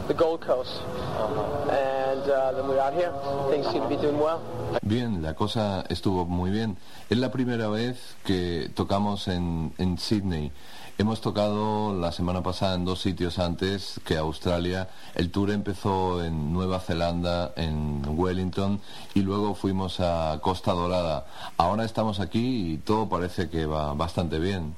the Gold Coast. Uh-huh. And uh, then we're out here. Things seem to be doing well. Bien, la cosa estuvo muy bien. Es la primera vez que tocamos en, en Sydney. Hemos tocado la semana pasada en dos sitios antes que Australia. El tour empezó en Nueva Zelanda, en Wellington, y luego fuimos a Costa Dorada. Ahora estamos aquí y todo parece que va bastante bien.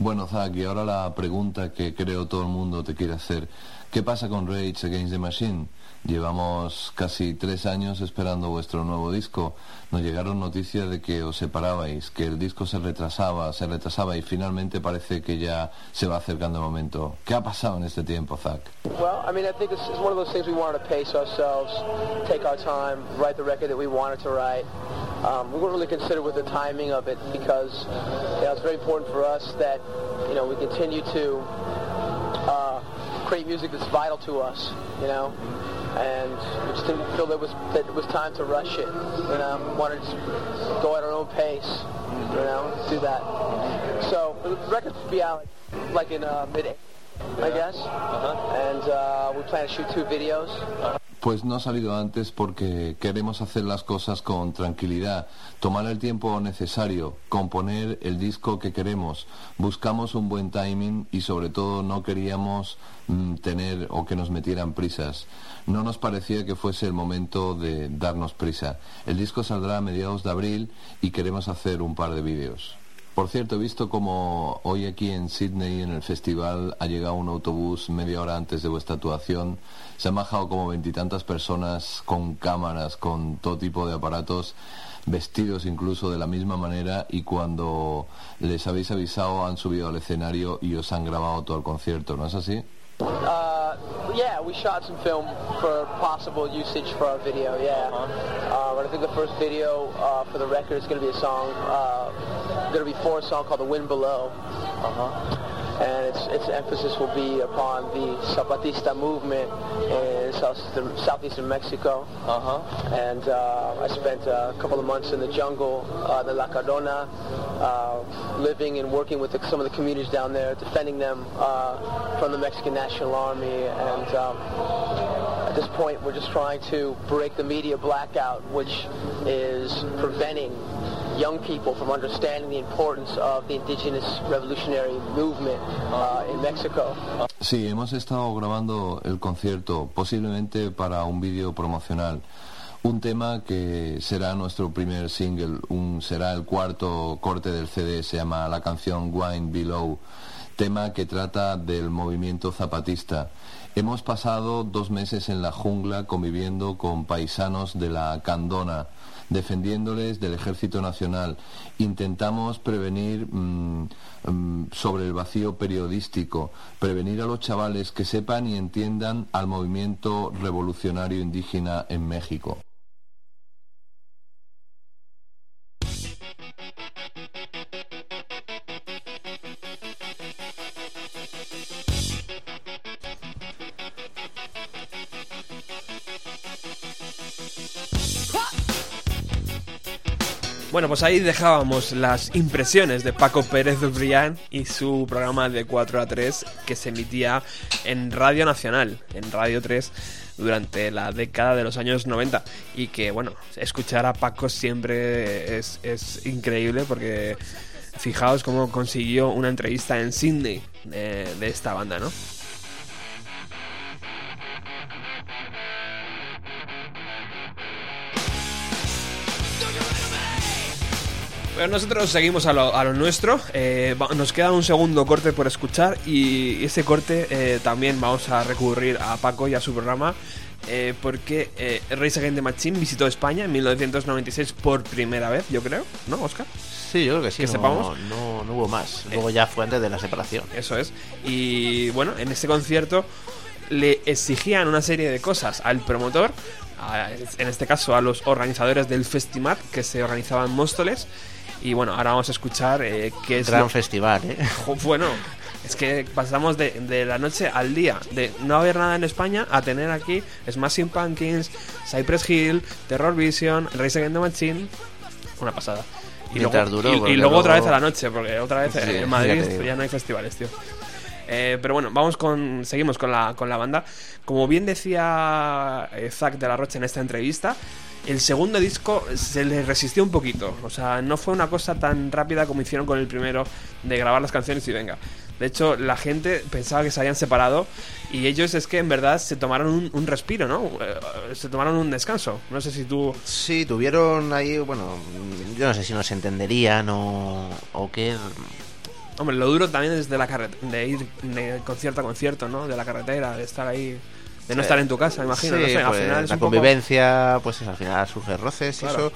Bueno, Zach, y ahora la pregunta que creo todo el mundo te quiere hacer. ¿Qué pasa con Rage Against the Machine? Llevamos casi tres años esperando vuestro nuevo disco. Nos llegaron noticias de que os separabais, que el disco se retrasaba, se retrasaba y finalmente parece que ya se va acercando el momento. ¿Qué ha pasado en este tiempo, Zach? Well, I mean, I think it's, it's one of those things we wanted to pace ourselves, take our time, write the record that we wanted to write. Um, we weren't really considered with the timing of it because you know, it's very important for us that you know we continue to uh, create music that's vital to us. You know, and we just didn't feel that it was that it was time to rush it. You know, we wanted to go at our own pace. You know, do that. So the record will be out like in uh, mid, I guess. Uh-huh. And uh, we plan to shoot two videos. Pues no ha salido antes porque queremos hacer las cosas con tranquilidad, tomar el tiempo necesario, componer el disco que queremos. Buscamos un buen timing y sobre todo no queríamos mm, tener o que nos metieran prisas. No nos parecía que fuese el momento de darnos prisa. El disco saldrá a mediados de abril y queremos hacer un par de vídeos. Por cierto, he visto como hoy aquí en Sydney, en el festival, ha llegado un autobús media hora antes de vuestra actuación. Se han bajado como veintitantas personas con cámaras, con todo tipo de aparatos, vestidos incluso de la misma manera y cuando les habéis avisado han subido al escenario y os han grabado todo el concierto, ¿no es así? Uh, yeah, we shot some film for possible usage for our video. Yeah, uh, I think the first video uh, for the record is going to be a song, uh, going to be for a song called "The Wind Below." Uh-huh and its, its emphasis will be upon the Zapatista movement in southeastern, southeastern Mexico. Uh-huh. And uh, I spent a couple of months in the jungle, uh, the La Cardona, uh, living and working with the, some of the communities down there, defending them uh, from the Mexican National Army. And um, at this point, we're just trying to break the media blackout, which is preventing young people from understanding the importance of the indigenous revolutionary movement uh, in Mexico. Sí, hemos estado grabando el concierto, posiblemente para un vídeo promocional. Un tema que será nuestro primer single, un, será el cuarto corte del CD, se llama la canción Wine Below, tema que trata del movimiento zapatista. Hemos pasado dos meses en la jungla conviviendo con paisanos de la Candona, defendiéndoles del Ejército Nacional. Intentamos prevenir mm, mm, sobre el vacío periodístico, prevenir a los chavales que sepan y entiendan al movimiento revolucionario indígena en México. Bueno, pues ahí dejábamos las impresiones de Paco Pérez Brián y su programa de 4 a 3 que se emitía en Radio Nacional, en Radio 3, durante la década de los años 90. Y que, bueno, escuchar a Paco siempre es, es increíble porque fijaos cómo consiguió una entrevista en Sydney de, de esta banda, ¿no? Pero nosotros seguimos a lo, a lo nuestro. eh, nos queda un segundo corte por escuchar y ese corte eh, también vamos a recurrir a Paco y a su programa eh, porque eh, Race Against the Machine visitó España en 1996 por primera vez, yo creo, ¿no, Oscar? Sí, yo creo que sí. Que no, sepamos. No, no hubo más. Luego ya fue antes de la separación. Eso es. Y bueno, en ese concierto le exigían una serie de cosas al promotor, a- en este caso a los organizadores del Festimat que se organizaba en Móstoles. Y bueno, ahora vamos a escuchar eh, qué es Gran lo- festival, ¿eh? *laughs* Bueno, es que pasamos de, de la noche al día, de no haber nada en España a tener aquí Smashing Pumpkins, Cypress Hill, Terror Vision, Race Against the Machine. Una pasada. Y Mientras luego, duró, y- y, porque luego otra vez a la noche, porque otra vez Sí, eh, en Madrid ya no hay festivales, tío. Eh, pero bueno, vamos con. Seguimos con la, con la banda. Como bien decía eh, Zack de la Rocha en esta entrevista, el segundo disco se le resistió un poquito. O sea, no fue una cosa tan rápida como hicieron con el primero de grabar las canciones y venga. De hecho, la gente pensaba que se habían separado y ellos es que en verdad se tomaron un, un respiro, ¿no? Eh, Se tomaron un descanso. No sé si tú. Sí, tuvieron ahí, bueno, yo no sé si nos entenderían o, o qué. Hombre, lo duro también es de la carret de ir de concierto a concierto, ¿no? De la carretera, de estar ahí, de no estar en tu casa, imagino. Sí, no sé, al pues, final es la un poco- convivencia, pues al final surge roces y eso.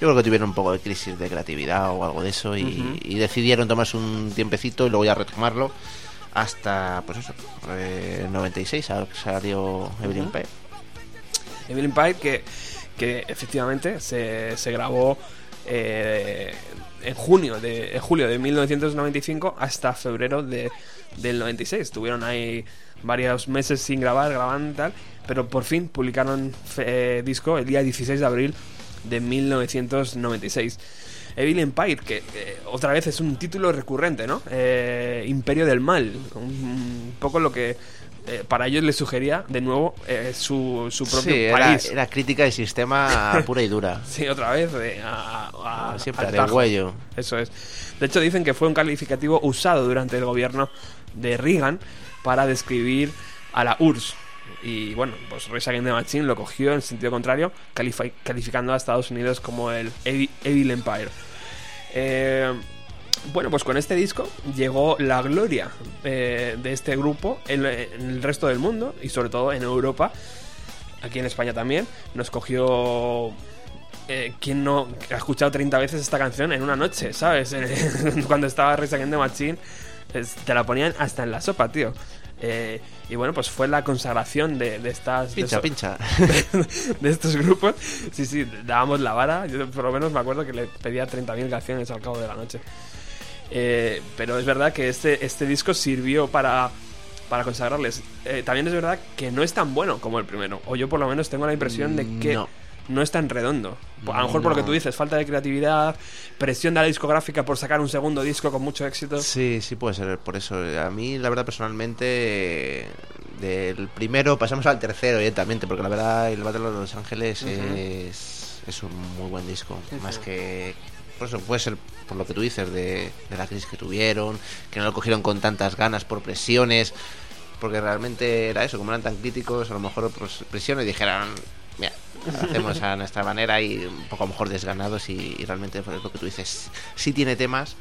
Yo creo que tuvieron un poco de crisis de creatividad o algo de eso y, y decidieron tomarse un tiempecito y luego ya retomarlo hasta, pues eso, eh, 96 sal- salió Evelyn. Page. Evelyn que, que efectivamente se, se grabó eh, en junio de en julio de 1995 hasta febrero de, del 96. Tuvieron ahí varios meses sin grabar, grabando y tal, pero por fin publicaron eh, disco el día 16 de abril de 1996. Evil Empire, que eh, otra vez es un título recurrente, ¿no? Eh, Imperio del Mal, un, un poco lo que eh, para ellos les sugería de nuevo eh, su, su propio Sí, era, país. era crítica del sistema *laughs* pura y dura. Sí, otra vez eh, a, a- Siempre al huello. Eso es. De hecho, dicen que fue un calificativo usado durante el gobierno de Reagan para describir a la URSS. Y bueno, pues Rage Against the Machine lo cogió en sentido contrario, califi- calificando a Estados Unidos como el Evi- Evil Empire. Eh, bueno, pues con este disco llegó la gloria eh, de este grupo en, en el resto del mundo y sobre todo en Europa, aquí en España también. Nos cogió eh, ¿quién no ha escuchado 30 veces esta canción en una noche, ¿sabes? *laughs* Cuando estaba Against the Machine, te la ponían hasta en la sopa, tío. Eh, y bueno, pues fue la consagración de, de estas... de Pincha, eso- pincha. *laughs* de estos grupos. Sí, sí, dábamos la vara. Yo por lo menos me acuerdo que le pedía 30.000 canciones al cabo de la noche. Eh, pero es verdad que este, este disco sirvió para, para consagrarles. Eh, también es verdad que no es tan bueno como el primero. O yo por lo menos tengo la impresión de que no, No. es tan redondo. A lo mejor por lo que tú dices, falta de creatividad, presión de la discográfica por sacar un segundo disco con mucho éxito. Sí, sí puede ser por eso. A mí, la verdad, personalmente, del primero pasamos al tercero directamente, porque la verdad, el Battle de Los Ángeles es, es un muy buen disco. Más que. Por eso puede ser por lo que tú dices de, de la crisis que tuvieron, que no lo cogieron con tantas ganas por presiones, porque realmente era eso, como eran tan críticos, a lo mejor pues, presiones dijeron, mira, hacemos a nuestra manera y un poco a lo mejor desganados y, y realmente es lo que tú dices, sí tiene temas,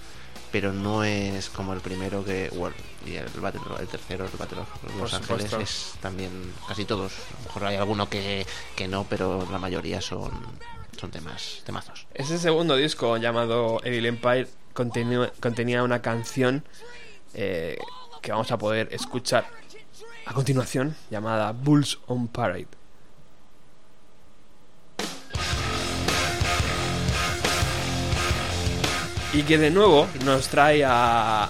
pero no es como el primero que bueno, y el, Battle- el tercero el Battle of Los Por Ángeles es también casi todos. A lo mejor hay alguno que, que no pero la mayoría son son temas temazos Ese segundo disco llamado Evil Empire contenía, una canción eh, que vamos a poder escuchar a continuación llamada Bulls on Parade. Y que de nuevo nos trae a,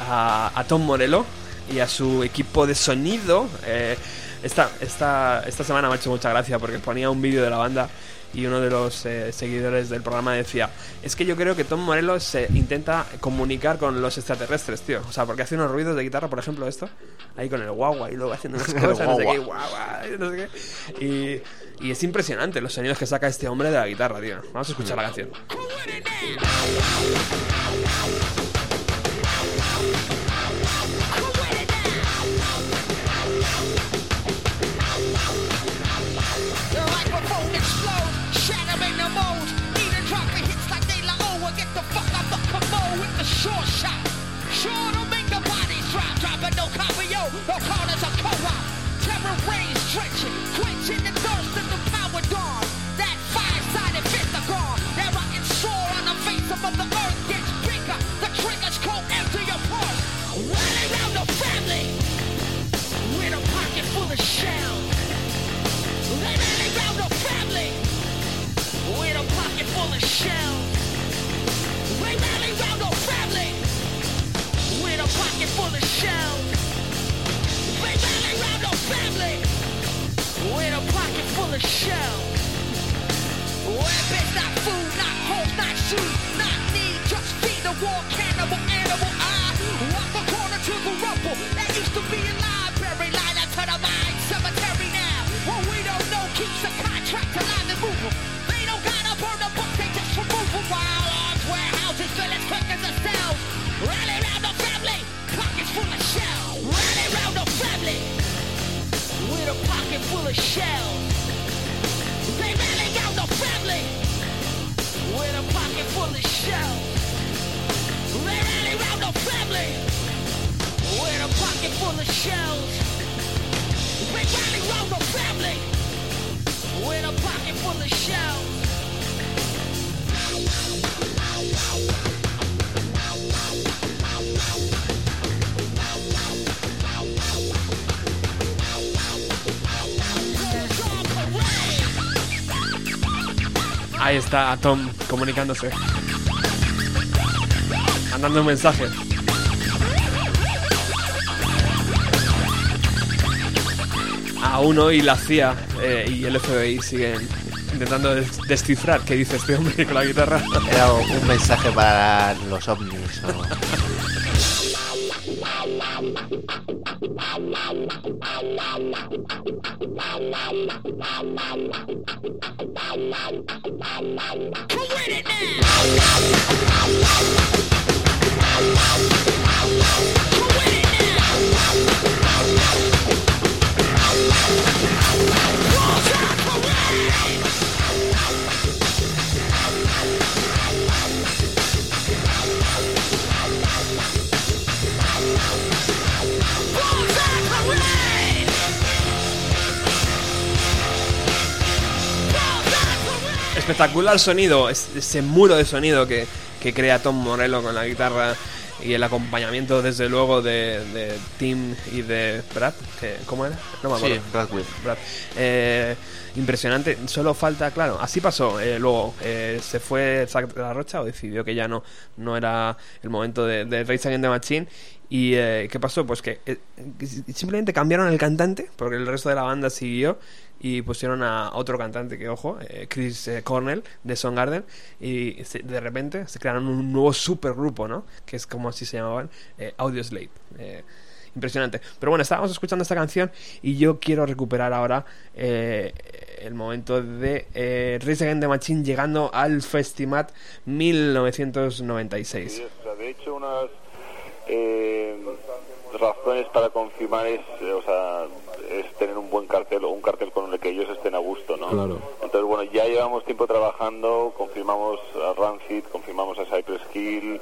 a, a Tom Morello y a su equipo de sonido. Eh, esta, esta, esta semana me ha hecho mucha gracia porque ponía un vídeo de la banda y uno de los eh, seguidores del programa decía, es que yo creo que Tom Morello se intenta comunicar con los extraterrestres, tío. O sea, porque hace unos ruidos de guitarra, por ejemplo, esto, ahí con el guagua y luego haciendo unas *laughs* cosas, no sé qué, guagua, no sé qué. Y, y es impresionante los sonidos que saca este hombre de la guitarra, tío. Vamos a escuchar la canción. Of shells. Weapons, not food, not home, not shoes, not need, just feed the war cannibal animal. I walk the corner to the rumble that used to be a library, line up to the mine cemetery now. What we don't know keeps the contract alive and moving. They don't gotta burn the book, they just remove them while arms warehouses fill as quick as the cells. Rally round the family, pockets full of shells. Rally round the family with a pocket full of shells. Full of shells. The family with a pocket full of shells. The family with a pocket full of shells. Ahí está Tom comunicándose. Mandando un mensaje. Aún hoy la CIA eh, y el FBI siguen intentando des- descifrar qué dice este hombre con la guitarra. Era un mensaje para los ovnis. *laughs* o- Espectacular sonido, es- ese muro de sonido que, que crea Tom Morello con la guitarra y el acompañamiento desde luego de, de Tim y de Brad, que, ¿cómo era? No me acuerdo. Sí, Brad. Brad. Eh, impresionante. Solo falta, claro, así pasó. Eh, luego eh, se fue Zack de la Rocha o decidió que ya no, no era el momento de, de Rage Against the Machine. ¿Y eh, qué pasó? Pues que eh, simplemente cambiaron el cantante, porque el resto de la banda siguió y pusieron a otro cantante que, ojo, eh, Chris eh, Cornell de Soundgarden y se- de repente se crearon un nuevo supergrupo, ¿no? Que es como así se llamaban, eh, Audioslave. Eh, impresionante. Pero bueno, estábamos escuchando esta canción y yo quiero recuperar ahora eh, el momento de eh, Rage Against the Machine llegando al Festimat 1996. Sí, de hecho, unas eh, razones para confirmar es, es tener un buen cartel o un cartel con el que ellos estén a gusto, ¿no? Claro. Entonces, bueno, ya llevamos tiempo trabajando, confirmamos a Rancid, confirmamos a Cypress Hill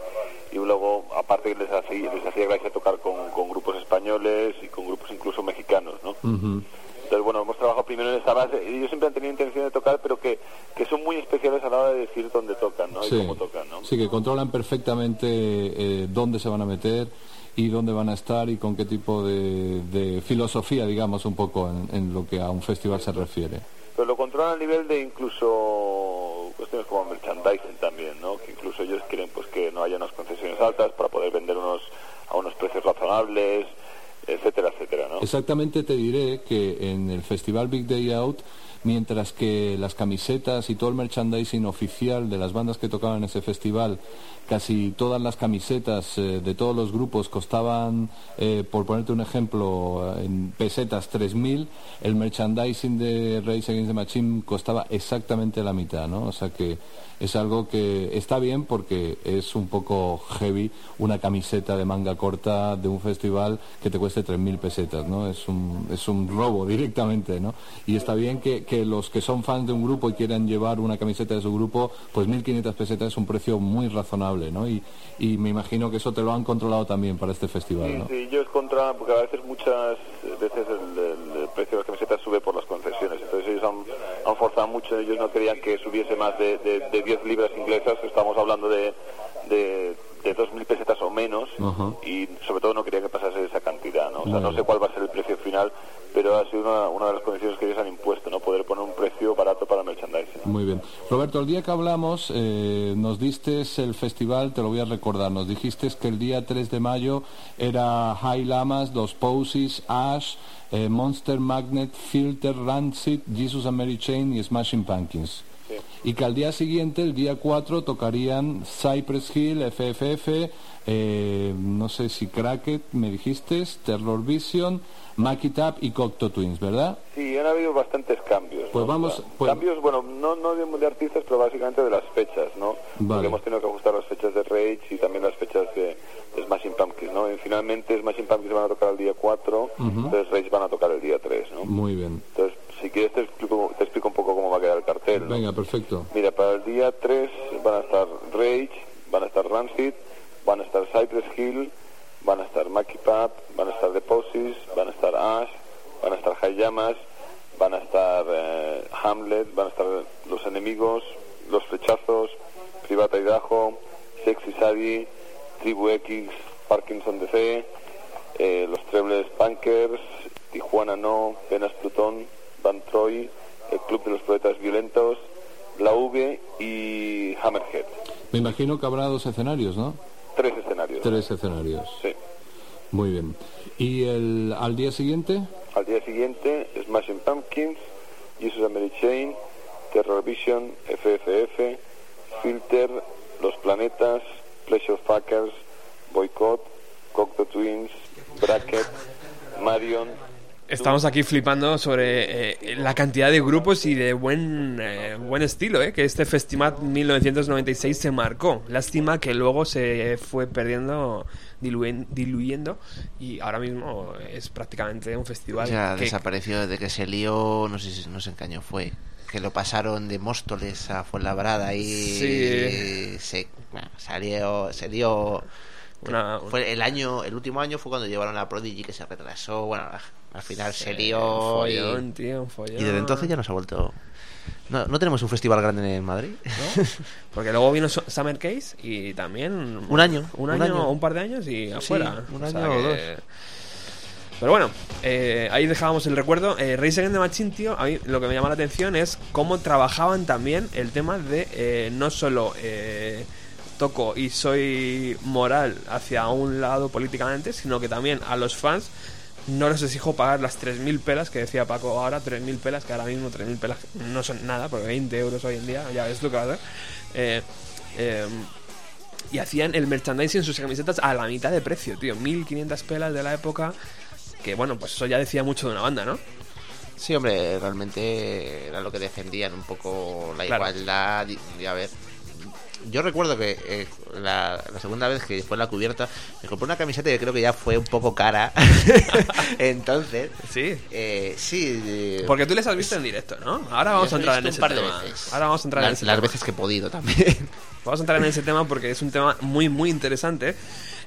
y luego, aparte, les hacía, les hacía gracia tocar con, con grupos españoles y con grupos incluso mexicanos, ¿no? Entonces, bueno, hemos trabajado primero en esa base. Ellos siempre han tenido intención de tocar, pero que, que son muy especiales a la hora de decir dónde tocan, ¿no? Sí. Y cómo tocan, ¿no? Sí, que controlan perfectamente eh, dónde se van a meter y dónde van a estar y con qué tipo de, de filosofía, digamos, un poco en, en lo que a un festival se refiere. Pero lo controlan a nivel de incluso cuestiones como merchandising también, ¿no? Que incluso ellos quieren pues que no haya unas concesiones altas para poder vender unos a unos precios razonables, etcétera, etcétera, ¿no? Exactamente te diré que en el festival Big Day Out, mientras que las camisetas y todo el merchandising oficial de las bandas que tocaban ese festival, casi todas las camisetas eh, de todos los grupos costaban, eh, por ponerte un ejemplo, eh, en pesetas 3.000, el merchandising de Race Against the Machine costaba exactamente la mitad, ¿no? O sea que es algo que está bien porque es un poco heavy una camiseta de manga corta de un festival que te cueste 3.000 pesetas, ¿no? Es un, es un robo *laughs* directamente, ¿no? Y está bien que los que son fans de un grupo y quieran llevar una camiseta de su grupo, pues 1.500 pesetas es un precio muy razonable, ¿no? Y, y me imagino que eso te lo han controlado también para este festival, Sí, ¿no? sí, ellos controlan, porque a veces muchas veces el precio de las camisetas sube por las concesiones, entonces ellos han, han forzado mucho, ellos no querían que subiese más de, de, de 10 libras inglesas, estamos hablando de, de, de 2.000 pesetas o menos, y sobre todo no querían que pasase esa cantidad, ¿no? O sea, no sé cuál va a ser el precio final, pero ha sido una, una de las condiciones que ellos han impuesto, ¿no? Poder poner un precio barato para merchandising. Muy bien. Roberto, el día que hablamos eh, nos diste el festival, te lo voy a recordar, nos dijiste que el día 3 de mayo era High Lamas, Los Posies, Ash, eh, Monster Magnet, Filter, Rancid, Jesus and Mary Chain y Smashing Pumpkins. Sí. Y que al día siguiente, el día 4, tocarían Cypress Hill, FFF, eh, no sé si Cracket, me dijiste, Terror Vision, Mackie Tap y Cocteau Twins, ¿verdad? Sí, han habido bastantes cambios. Pues ¿no? vamos, O sea, pues- Cambios, bueno, no, no de, de artistas, pero básicamente de las fechas, ¿no? Vale. Porque hemos tenido que ajustar las fechas de Rage y también las fechas de, de Smashing Pumpkins, ¿no? Y finalmente Smashing Pumpkins van a tocar el día 4, entonces Rage van a tocar el día 3, ¿no? Muy bien. Entonces, si quieres te explico, te explico un poco cómo va a quedar el cartel, ¿no? Venga, perfecto. Mira, para el día 3 van a estar Rage, van a estar Rancid, van a estar Cypress Hill, van a estar Pap, van a estar The van a estar Ash, van a estar High Llamas, van a estar eh, Hamlet, van a estar Los Enemigos, Los Flechazos, Privata Idaho, Sexy Sadie, Tribu X, Parkinson DC, eh, Los Trebles Punkers, Tijuana No, Venas Plutón, Van Troy, el Club de los Poetas Violentos, La V y Hammerhead. Me imagino que habrá dos escenarios, ¿no? Tres escenarios. Tres escenarios. Sí. Muy bien. ¿Y el, al día siguiente? Al día siguiente, Smashing Pumpkins, Jesus and Mary Chain, Terror Vision, FFF, Filter, Los Planetas, Pleasure Fuckers, Boycott, Cocteau Twins, Bracket, Marion, Estamos aquí flipando sobre eh, la cantidad de grupos y de buen eh, buen estilo eh, que este Festival 1996 se marcó. Lástima que luego se fue perdiendo, diluen- diluyendo y ahora mismo es prácticamente un festival Ya que- desapareció desde que se lió, no sé, si- no sé en qué año fue. Que lo pasaron de Móstoles a Fuenlabrada y Sí. se bueno, salió, se dio. Una- fue el año, el último año fue cuando llevaron a Prodigy que se retrasó. Bueno, al final se un lió y, follón, tío, un follón. y desde entonces ya no se ha vuelto. No, no tenemos un festival grande en Madrid. ¿no? Porque luego vino Su- Summer Case y también... Un año, Un un año, un par de años y afuera. un O año sea o que- dos. Pero bueno, eh, ahí dejábamos el recuerdo. Eh, Rage Against the Machine, tío, a mí lo que me llama la atención es cómo trabajaban también el tema de eh, no solo eh, toco y soy moral hacia un lado políticamente, sino que también a los fans no les exijo pagar las 3.000 pelas que decía Paco ahora, 3.000 pelas, que ahora mismo 3.000 pelas no son nada, porque 20 euros hoy en día, ya ves lo que va a hacer. Eh, eh, y hacían el merchandising en sus camisetas a la mitad de precio, tío. 1500 pelas de la época. Que bueno, pues eso ya decía mucho de una banda, ¿no? Sí, hombre, realmente era lo que defendían un poco la Claro. igualdad. Y, y a ver, yo recuerdo que eh, la, la segunda vez que fue en la cubierta, me compré una camiseta que creo que ya fue un poco cara. *laughs* Entonces, Sí. eh, sí. eh, Porque tú les has visto en directo, ¿no? Ahora vamos a entrar en ese un par de tema. Ahora vamos a entrar en ese las tema. veces que he podido también. *laughs* Vamos a entrar en ese tema porque es un tema muy, muy interesante.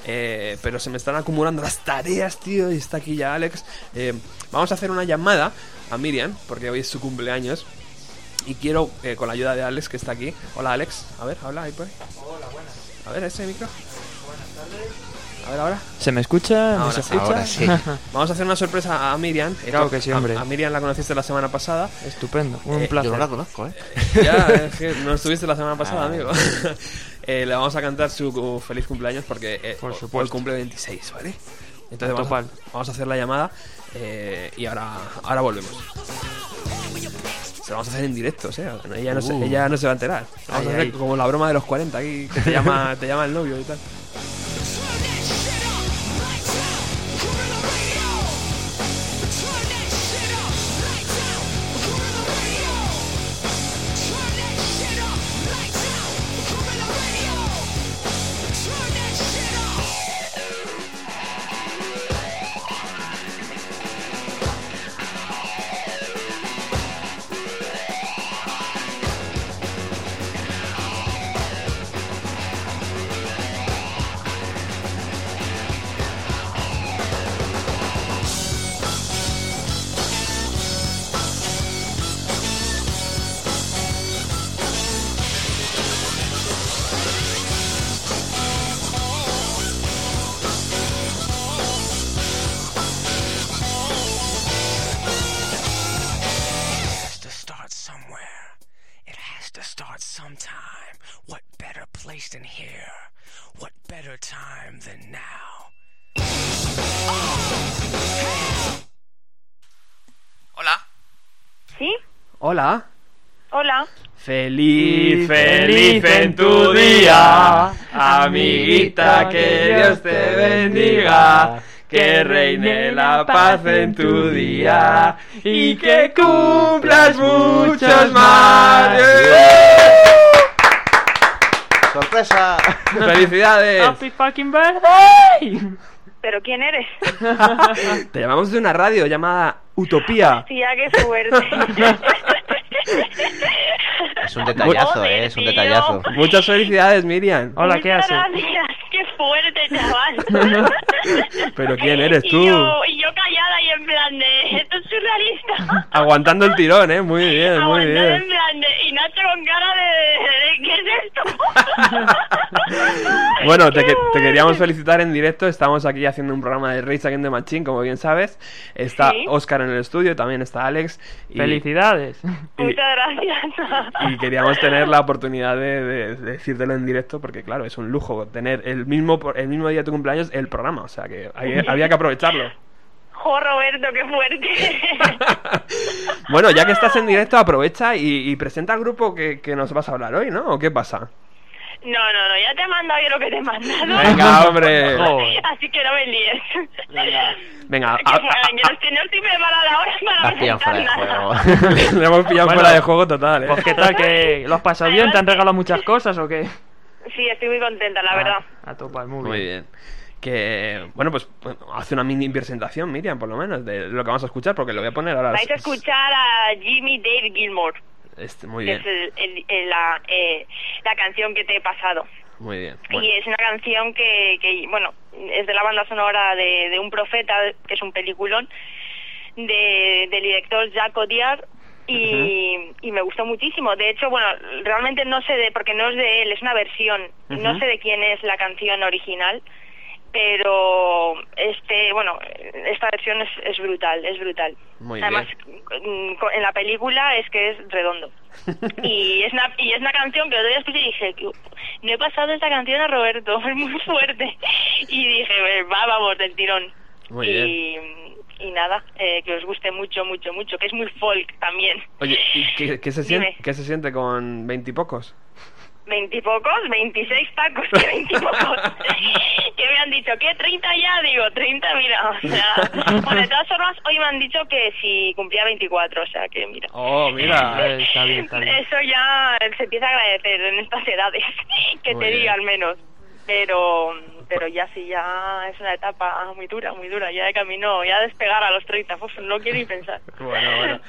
Eh, pero se me están acumulando las tareas, tío. Y está aquí ya Alex. Vamos a hacer una llamada a Miriam, porque hoy es su cumpleaños. Y quiero, eh, con la ayuda de Alex, que está aquí. Hola, Alex. A ver, habla ahí por ahí. Hola, buenas. A ver, ese micro. Buenas tardes. A ver, ahora. ¿Se me escucha? ¿Me Ahora se sí. escucha? Ahora sí. *laughs* Vamos a hacer una sorpresa a Miriam. Eh, Claro que sí, a- hombre. A, Miriam la conociste la semana pasada. Estupendo, un Eh, placer. Yo no la conozco, ¿eh? Ya, es que no estuviste la semana pasada, Ah. amigo. *laughs* Eh, le vamos a cantar su cu- feliz cumpleaños porque eh, Por hoy supuesto. cumple 26, ¿vale? Entonces A vamos a, vamos a hacer la llamada eh, y ahora, ahora volvemos. Se lo vamos a hacer en directo, o sea, ella no, se, Uh. ella no se va a enterar. Vamos a hacer como la broma de los 40 aquí, que te llama, te llama el novio y tal. Feliz en tu día, amiguita, que Dios te bendiga, que reine la paz en tu día y que cumplas muchos más. ¡Sorpresa! ¡Felicidades! Happy fucking birthday. ¿Pero quién eres? *laughs* Te llamamos de una radio llamada Utopía. Tía, qué suerte. *laughs* Es un detallazo, Joder, eh, es un tío. detallazo. Muchas felicidades, Miriam. Hola, ¿qué haces? gracias. Qué fuerte, chaval. *laughs* Pero ¿quién eres tú? Y yo, y yo callada y en plan de... Esto es surrealista. *laughs* Aguantando el tirón, ¿eh? Muy bien, muy Aguantando en bien. plan de... Y Nacho con cara de... de ¿Qué es esto? *laughs* Bueno, te, que- te queríamos felicitar en directo. Estamos aquí haciendo un programa de Race Against the Machine, como bien sabes. Está Sí. Oscar en el estudio, también está Alex. Y, Felicidades. y- Muchas gracias. y queríamos tener la oportunidad de, de- de decírtelo en directo, porque claro, es un lujo tener el mismo, el mismo día de tu cumpleaños el programa. O sea que hay- había que aprovecharlo. Jo, Roberto, qué fuerte. *laughs* Bueno, ya que estás en directo, aprovecha y, y presenta al grupo que, que nos vas a hablar hoy, ¿no? ¿O qué pasa? No, no, no, ya te he mandado yo lo que te he mandado. Venga, hombre. *laughs* Así que no me líes. Venga, Que, a- bueno, que no, estoy, no estoy preparada ahora para presentar de nada. juego. *laughs* le hemos pillado Bueno, fuera de juego total, ¿eh? Pues qué tal, que lo has pasado bien, te han regalado muchas cosas o qué? Sí, estoy muy contenta, la verdad. Ah, a tope, muy bien. Muy bien. Que, bueno, pues hace una mini presentación, Miriam, por lo menos, de lo que vamos a escuchar, porque lo voy a poner ahora. Vais a escuchar a Jimmy Dave Gilmore, Este, muy que bien, es el- el- el- la, eh, la canción que te he pasado. muy bien. Bueno, Y es una canción que, que, bueno, es de la banda sonora de, de Un Profeta, que es un peliculón, de, del director Jacques Audiard, y, y me gustó muchísimo. De hecho, bueno, realmente no sé de, porque no es de él, es una versión. No sé de quién es la canción original, pero este, bueno, esta versión es, es brutal, es brutal. Muy Además, en la película es que es redondo. *laughs* y es una y es una canción que el otro día escuché y dije "Que- no he pasado esta canción a Roberto *laughs* es muy fuerte y dije va vamos del tirón Muy y, y nada eh, que os guste mucho mucho mucho que es muy folk también Oye, ¿y qué, qué se siente, qué se siente con veintipocos? veintipocos veintiséis tacos que veintipocos *laughs* que me han dicho que 30 ya digo 30 mira o sea bueno de todas formas hoy me han dicho que si cumplía 24 o sea que mira Oh, mira. *laughs* Eh, está bien, está bien. Eso ya se empieza a agradecer en estas edades, *laughs* que Muy te diga al menos. Pero pero ya sí, ya es una etapa muy dura, muy dura. Ya de camino, ya despegar a los 30, uf, no quiero ni pensar. *laughs* Bueno, bueno.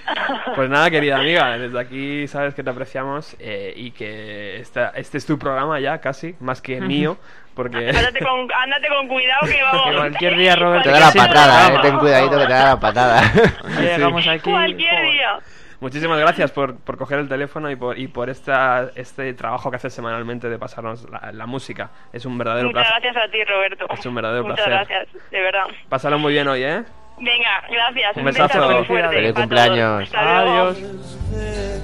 Pues nada, querida amiga, desde aquí sabes que te apreciamos eh, y que esta, este es tu programa ya casi, más que mío, porque... *laughs* Ándate con, ándate con cuidado que vamos. Que cualquier día, *laughs* Roberto, Te da la patada, eh. Ten cuidadito que te da la patada. Llegamos aquí. Cualquier joder. día. Muchísimas gracias por, por coger el teléfono y por, y por esta, este trabajo que haces semanalmente de pasarnos la, la música. Es un verdadero Muchas placer. gracias a ti, Roberto. Es un verdadero Muchas placer. gracias, de verdad. Pásalo muy bien hoy, ¿eh? Venga, gracias. Un besazo. muy fuerte Feliz cumpleaños. todos. Hasta luego. Adiós.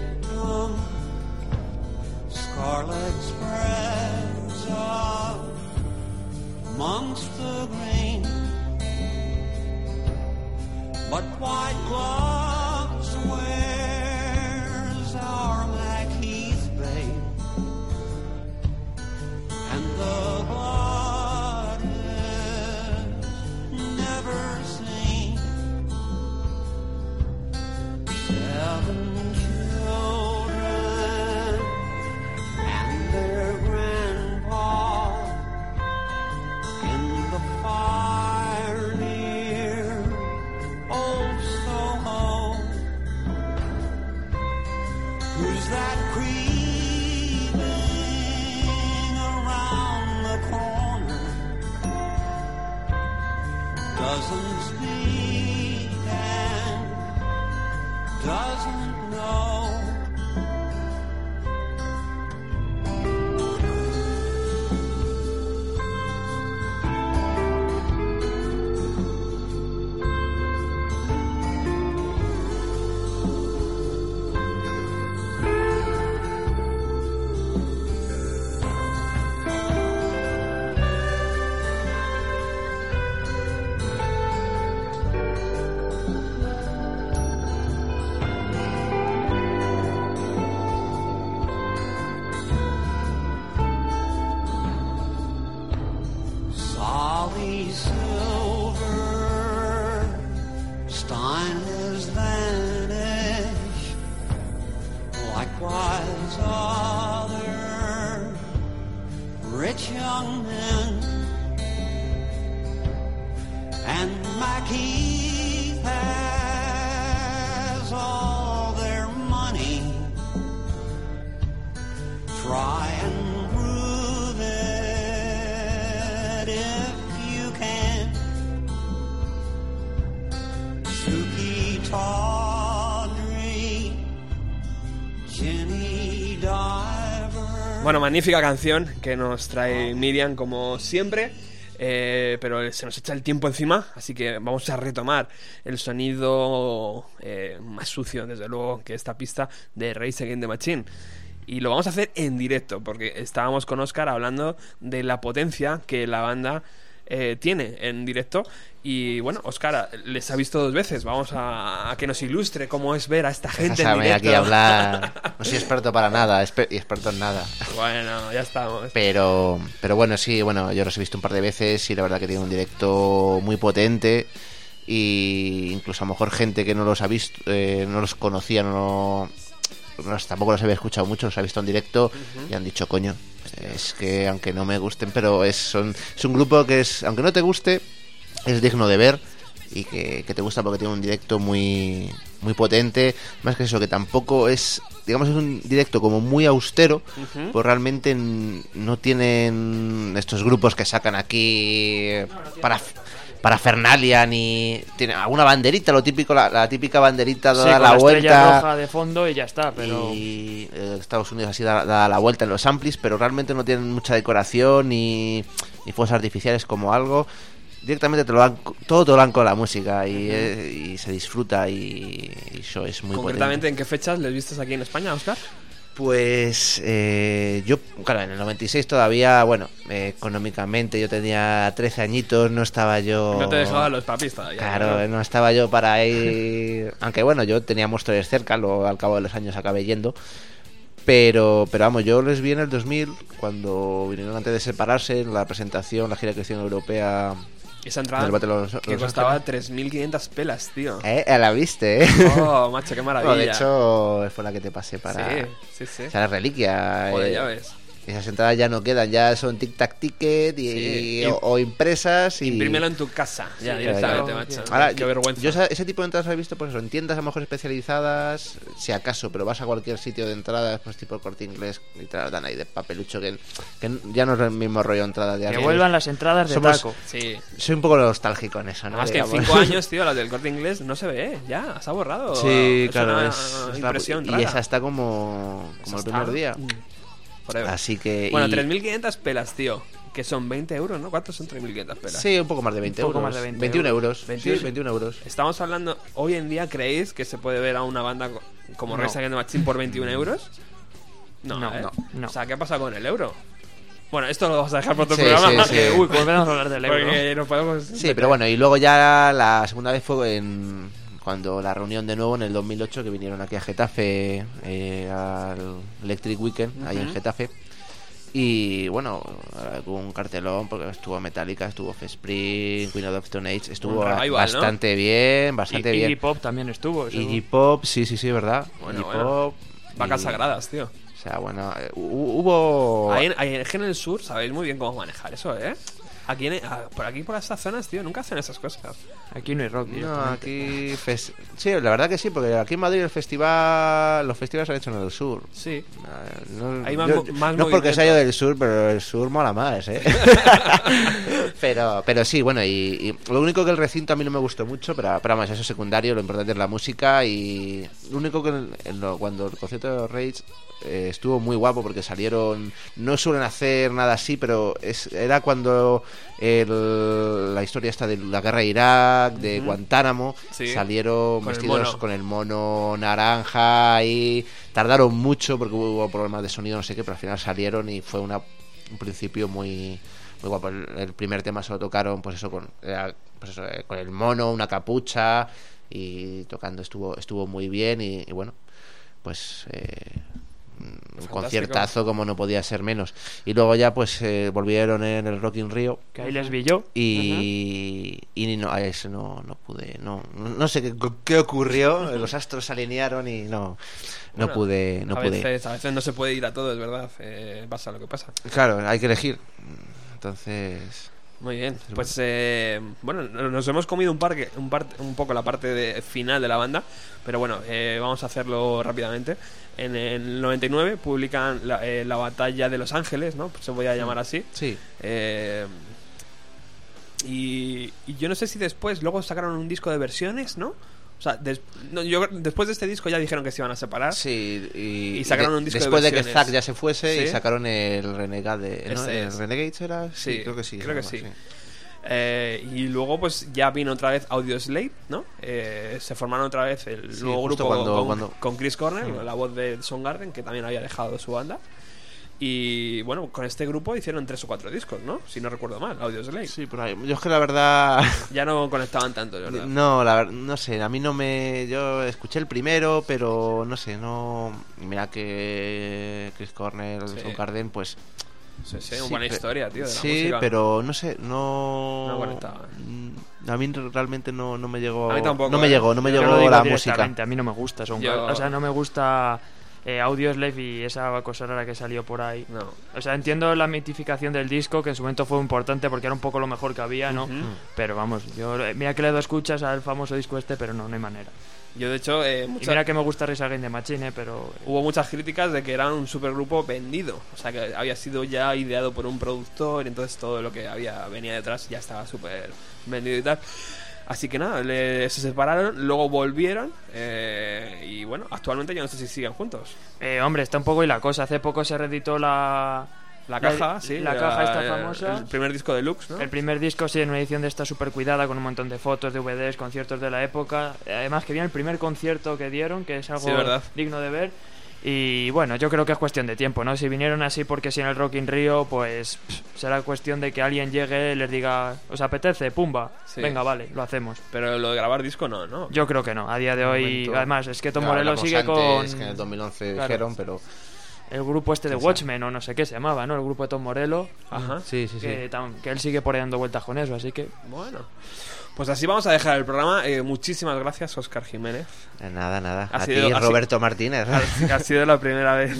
Magnífica canción que nos trae Miriam como siempre. eh, pero se nos echa el tiempo encima, así que vamos a retomar el sonido eh, más sucio, desde luego, que esta pista de Race Against the Machine. Y lo vamos a hacer en directo, porque estábamos con Oscar hablando de la potencia que la banda eh, tiene en directo. Y bueno, Oscar les ha visto dos veces. Vamos a, a que nos ilustre cómo es ver a esta gente en directo. aquí hablar. *laughs* No soy experto para nada, y experto en nada. Bueno, ya estamos. Pero, pero bueno, sí, bueno, yo los he visto un par de veces y la verdad que tiene un directo muy potente y incluso a lo mejor gente que no los ha visto, eh, no los conocía, no, no tampoco los había escuchado mucho, los ha visto en directo y han dicho, coño, es que aunque no me gusten, pero es, son, es un grupo que es, aunque no te guste, es digno de ver y que, que te gusta porque tiene un directo muy muy potente. Más que eso que tampoco es digamos es un directo como muy austero pues realmente no tienen estos grupos que sacan aquí para para Fernalia ni tiene alguna banderita lo típico la, la típica banderita Sí, dada con la, la estrella vuelta roja de fondo y ya está, pero... y eh, Estados Unidos así da, da la vuelta en los amplis, pero realmente no tienen mucha decoración ni, ni fuegos artificiales como algo. Directamente te lo dan, todo te lo dan con la música y, eh, y se disfruta y, y eso es muy Concretamente, potente. ¿en qué fechas les vistes aquí en España, Oscar? Pues eh, yo, claro, en el 96 todavía, bueno, eh, económicamente yo tenía 13 añitos, no estaba yo... No te dejaban los papis todavía. Claro, no estaba yo para ir. Aunque bueno, yo tenía Monsters cerca, luego al cabo de los años acabé yendo. Pero, pero vamos, yo les vi en el 2000, cuando vinieron antes de separarse, en la presentación, la gira de creación europea. Esa entrada of Los- que Los costaba Ángeles. 3.500 pelas, tío. Eh, la viste, eh. Oh, macho, qué maravilla. *laughs* Bueno, de hecho, fue la que te pasé para. Sí, sí, sí. O sea, la reliquia. Joder, eh, ya ves. Esas entradas ya no quedan, ya son tic-tac ticket y, Sí. o, o impresas y... Imprímelo en tu casa, ya Sí, directamente, claro. macho. Ahora, qué yo- vergüenza. Yo ese tipo de entradas he visto, pues eso, en tiendas a lo mejor especializadas, si acaso, pero vas a cualquier sitio de entradas, pues tipo el corte inglés, y te las dan ahí de papelucho, que, que ya no es el mismo rollo entrada de Que vuelvan las entradas de Somos- taco. Sí. Soy un poco nostálgico en eso, ¿no? Más que en. 5 *laughs* años, tío, las del corte inglés no se ve, ya, se ha borrado. Sí, es claro, una es, es la- impresión y rara. esa está como, como el primer está, día. Forever. Así que... Bueno, y- 3.500 pelas, tío. Que son 20 euros, ¿no? ¿Cuántos son 3.500 pelas? Sí, un poco más de 20 Un poco euros. más de 20 21 euros. 21. Sí, 21 euros. Estamos hablando, hoy en día, ¿creéis que se puede ver a una banda co- como No. Against the Machine por 21 euros? No, No, ¿eh? no, no. O sea, ¿qué pasa con el euro? Bueno, esto lo vamos a dejar por otro Sí, programa. sí, sí. Que, uy, volvemos a hablar del euro. Porque no podemos... Sí, pero bueno, y luego ya la segunda vez fue en cuando la reunión de nuevo en el 2008 que vinieron aquí a Getafe eh, al Electric Weekend, ahí en. Getafe. Y bueno, hubo un cartelón porque estuvo Metallica, estuvo Offspring, Queen of the Stone Age, estuvo bastante bien, Y bastante Iggy bien. Pop también estuvo. Iggy Pop, sí, sí, sí, verdad. Bueno, Iggy bueno. Pop. Vacas y- sagradas, tío. O sea, bueno, eh, hu- hubo... Ahí en, ahí en el sur sabéis muy bien cómo manejar eso, ¿eh? Aquí en- a- por aquí, por estas zonas, tío, nunca hacen esas cosas. Aquí no hay rock, No, directamente. aquí... fes- Sí, la verdad que sí, porque aquí en Madrid el festival... Los festivales se han hecho en el sur. Sí. No, Hay más yo- más no porque sea yo del sur, pero el sur mola más, ¿eh? *laughs* pero, pero sí, bueno, y, y lo único que el recinto a mí no me gustó mucho, pero, pero vamos, eso es secundario, lo importante es la música y lo único que en- en lo- cuando el concierto de Rage eh, estuvo muy guapo porque salieron, no suelen hacer nada así, pero es, era cuando el- la historia esta de la guerra de Irak, de. Guantánamo, Sí. salieron Con vestidos con el mono naranja y tardaron mucho porque hubo problemas de sonido, no sé qué, pero al final salieron y fue una, un principio muy muy guapo. El, el primer tema se lo tocaron pues eso con pues eso, eh, con el mono, una capucha y tocando estuvo estuvo muy bien y, y bueno, pues eh, Fantástico. conciertazo como no podía ser menos. Y luego ya pues eh, volvieron en el Rock in Rio. Que ahí les vi yo. Y, y no, a eso no, no pude, no, no sé qué, qué ocurrió, *laughs* los astros se alinearon y no, no Bueno, pude, no a pude. Veces, a veces no se puede ir a todo, es verdad. eh, pasa lo que pasa. Claro, hay que elegir. Entonces, Muy bien, pues eh, bueno, nos hemos comido un, parque, un, par- un poco la parte de, final de la banda, pero bueno, eh, vamos a hacerlo rápidamente. En el 99 publican la, eh, la batalla de Los Ángeles, ¿no? Se voy a llamar así. Sí. Eh, y, y yo no sé si después, luego sacaron un disco de versiones, ¿no? O sea, des- no, yo, después de este disco ya dijeron que se iban a separar. Sí, y, Y sacaron de- un disco después de de, que. Zack ya se fuese y sacaron el Renegade, ¿no? Este ¿El es. Renegades era? Sí, creo que sí. Creo que se sí. llama, Eh, y luego pues ya vino otra vez Audio Slave, ¿no? Eh, se formaron otra vez el nuevo grupo cuando- con, cuando- con Chris Cornell, Mm. la voz de Soundgarden, que también había dejado su banda. Y bueno, con este grupo hicieron tres o cuatro discos, ¿no? Si no recuerdo mal, Audio Slave. Sí, por ahí. Yo es que la verdad... *laughs* Ya no conectaban tanto, de verdad. No, la ver- no sé, a mí no me... Yo escuché el primero, pero no sé, no... Mira que Chris Cornell, Sí. Soundgarden, pues... Sí, sí, una buena historia, tío, de la sí, música. pero no sé, no... No conectaba. Mm, A mí realmente no, no me llegó... A mí tampoco, No me ¿eh? llegó, no me Yo llegó la música. A mí no me gusta son Yo- O sea, no me gusta eh, Audioslave y esa cosa rara que salió por ahí. No. O sea, entiendo la mitificación del disco, que en su momento fue importante porque era un poco lo mejor que había, ¿no? Pero vamos, yo eh, mira que le doy escuchas al famoso disco este, pero no, no hay manera. Yo, de hecho, eh, Y mucha- mira que me gusta Rise Against the Machine, eh, pero... hubo muchas críticas de que era un supergrupo vendido. O sea, que había sido ya ideado por un productor, y entonces todo lo que había venía detrás ya estaba súper vendido y tal. Así que nada, le- se separaron, luego volvieron eh, y bueno, actualmente yo no sé si siguen juntos. Eh, hombre, está un poco y la cosa. Hace poco se reeditó la... La caja, sí. La caja esta eh, famosa. El primer disco deluxe, ¿no? El primer disco, sí, en una edición de esta súper cuidada con un montón de fotos, DVDs, conciertos de la época. Además, que viene el primer concierto que dieron, que es algo Sí, digno de ver. Y bueno, yo creo que es cuestión de tiempo, ¿no? Si vinieron así porque si en el Rock in Rio, pues pff, será cuestión de que alguien llegue y les diga, ¿os apetece? Pumba. Sí. Venga, vale, lo hacemos. Pero lo de grabar disco no, ¿no? Yo creo que no. A día de hoy, momento. además, es que Tom Ya Morello sigue antes, con. que en el 2011 Claro. dijeron, pero... El grupo este de. Watchmen, o no sé qué se llamaba, ¿no? El grupo de Tom Morello. Ajá. Sí, sí, sí. Que, que él sigue por ahí dando vueltas con eso, así que. Bueno. Pues así vamos a dejar el programa. Eh, muchísimas gracias, Oscar Jiménez. Eh, Nada, nada. Ha a sido- ti, Roberto Martínez. Ha, ha sido la primera vez.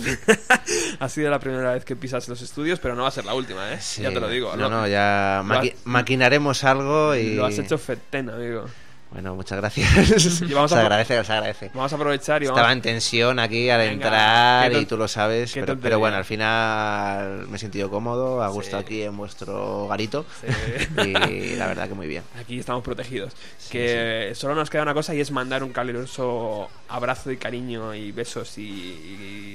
*laughs* ha sido la primera vez que pisas los estudios, pero no va a ser la última, ¿eh? Sí. Ya te lo digo. No, Lo- no, ya maqui- maquinaremos algo y... Lo has hecho fetén, amigo. Bueno, muchas gracias. *laughs* Y vamos se a- agradece, se agradece. Vamos a aprovechar y vamos Estaba en tensión aquí al Venga, entrar y tú lo sabes, pero, bueno, al final me he sentido cómodo, a gusto Sí. aquí en vuestro garito Sí. *laughs* y la verdad que muy bien. Aquí estamos protegidos. que solo nos queda una cosa y es mandar un caluroso abrazo y cariño y besos y,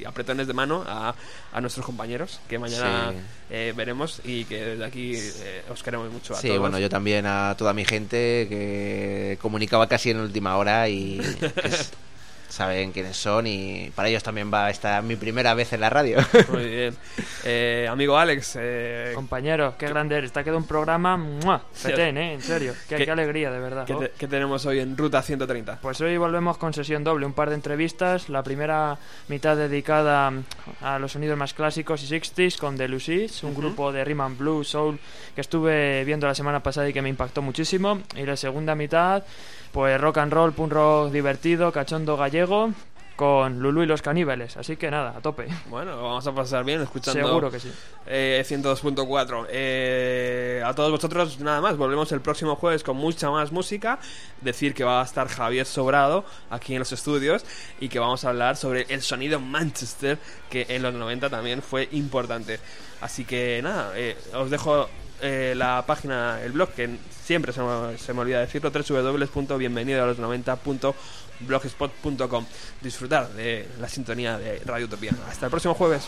y apretones de mano a, a nuestros compañeros que mañana Sí. eh, veremos y que desde aquí eh, os queremos mucho a Sí, todos. bueno, yo también a toda mi gente que comunicaba casi en última hora y *laughs* que s- saben quiénes son y para ellos también va esta mi primera vez en la radio. *laughs* Muy bien. *laughs* Eh, amigo Alex, eh, Compañero, qué grande eres. Te ha quedado un programa. ¡mua! Fetén, ¿eh? En serio. *laughs* Qué, ¿Qué- qué alegría, de verdad. ¿qué, te- qué tenemos hoy en Ruta 130? Pues hoy volvemos con sesión doble, un par de entrevistas. La primera mitad dedicada a los sonidos más clásicos y 60s con The Lucis, un Ujú. grupo de rhythm and blues, soul que estuve viendo la semana pasada y que me impactó muchísimo. Y la segunda mitad, pues rock and roll, punk rock divertido, cachondo gallego con Lulu y los caníbales. Así que nada, a tope. Bueno, lo vamos a pasar bien escuchando Seguro que sí. eh, 102.4. Eh, a todos vosotros, nada más. Volvemos el próximo jueves con mucha más música. Decir que va a estar Javier Sobrado aquí en los estudios y que vamos a hablar sobre el sonido Manchester, que en los 90 también fue importante. Así que nada, eh, os dejo eh, la página, el blog, que siempre se me, se me olvida decirlo, www.bienvenido a los 90.blogspot.com. Disfrutar de la sintonía de Radio Utopía. Hasta el próximo jueves.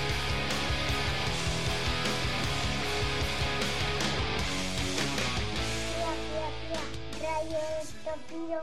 Radio Utopía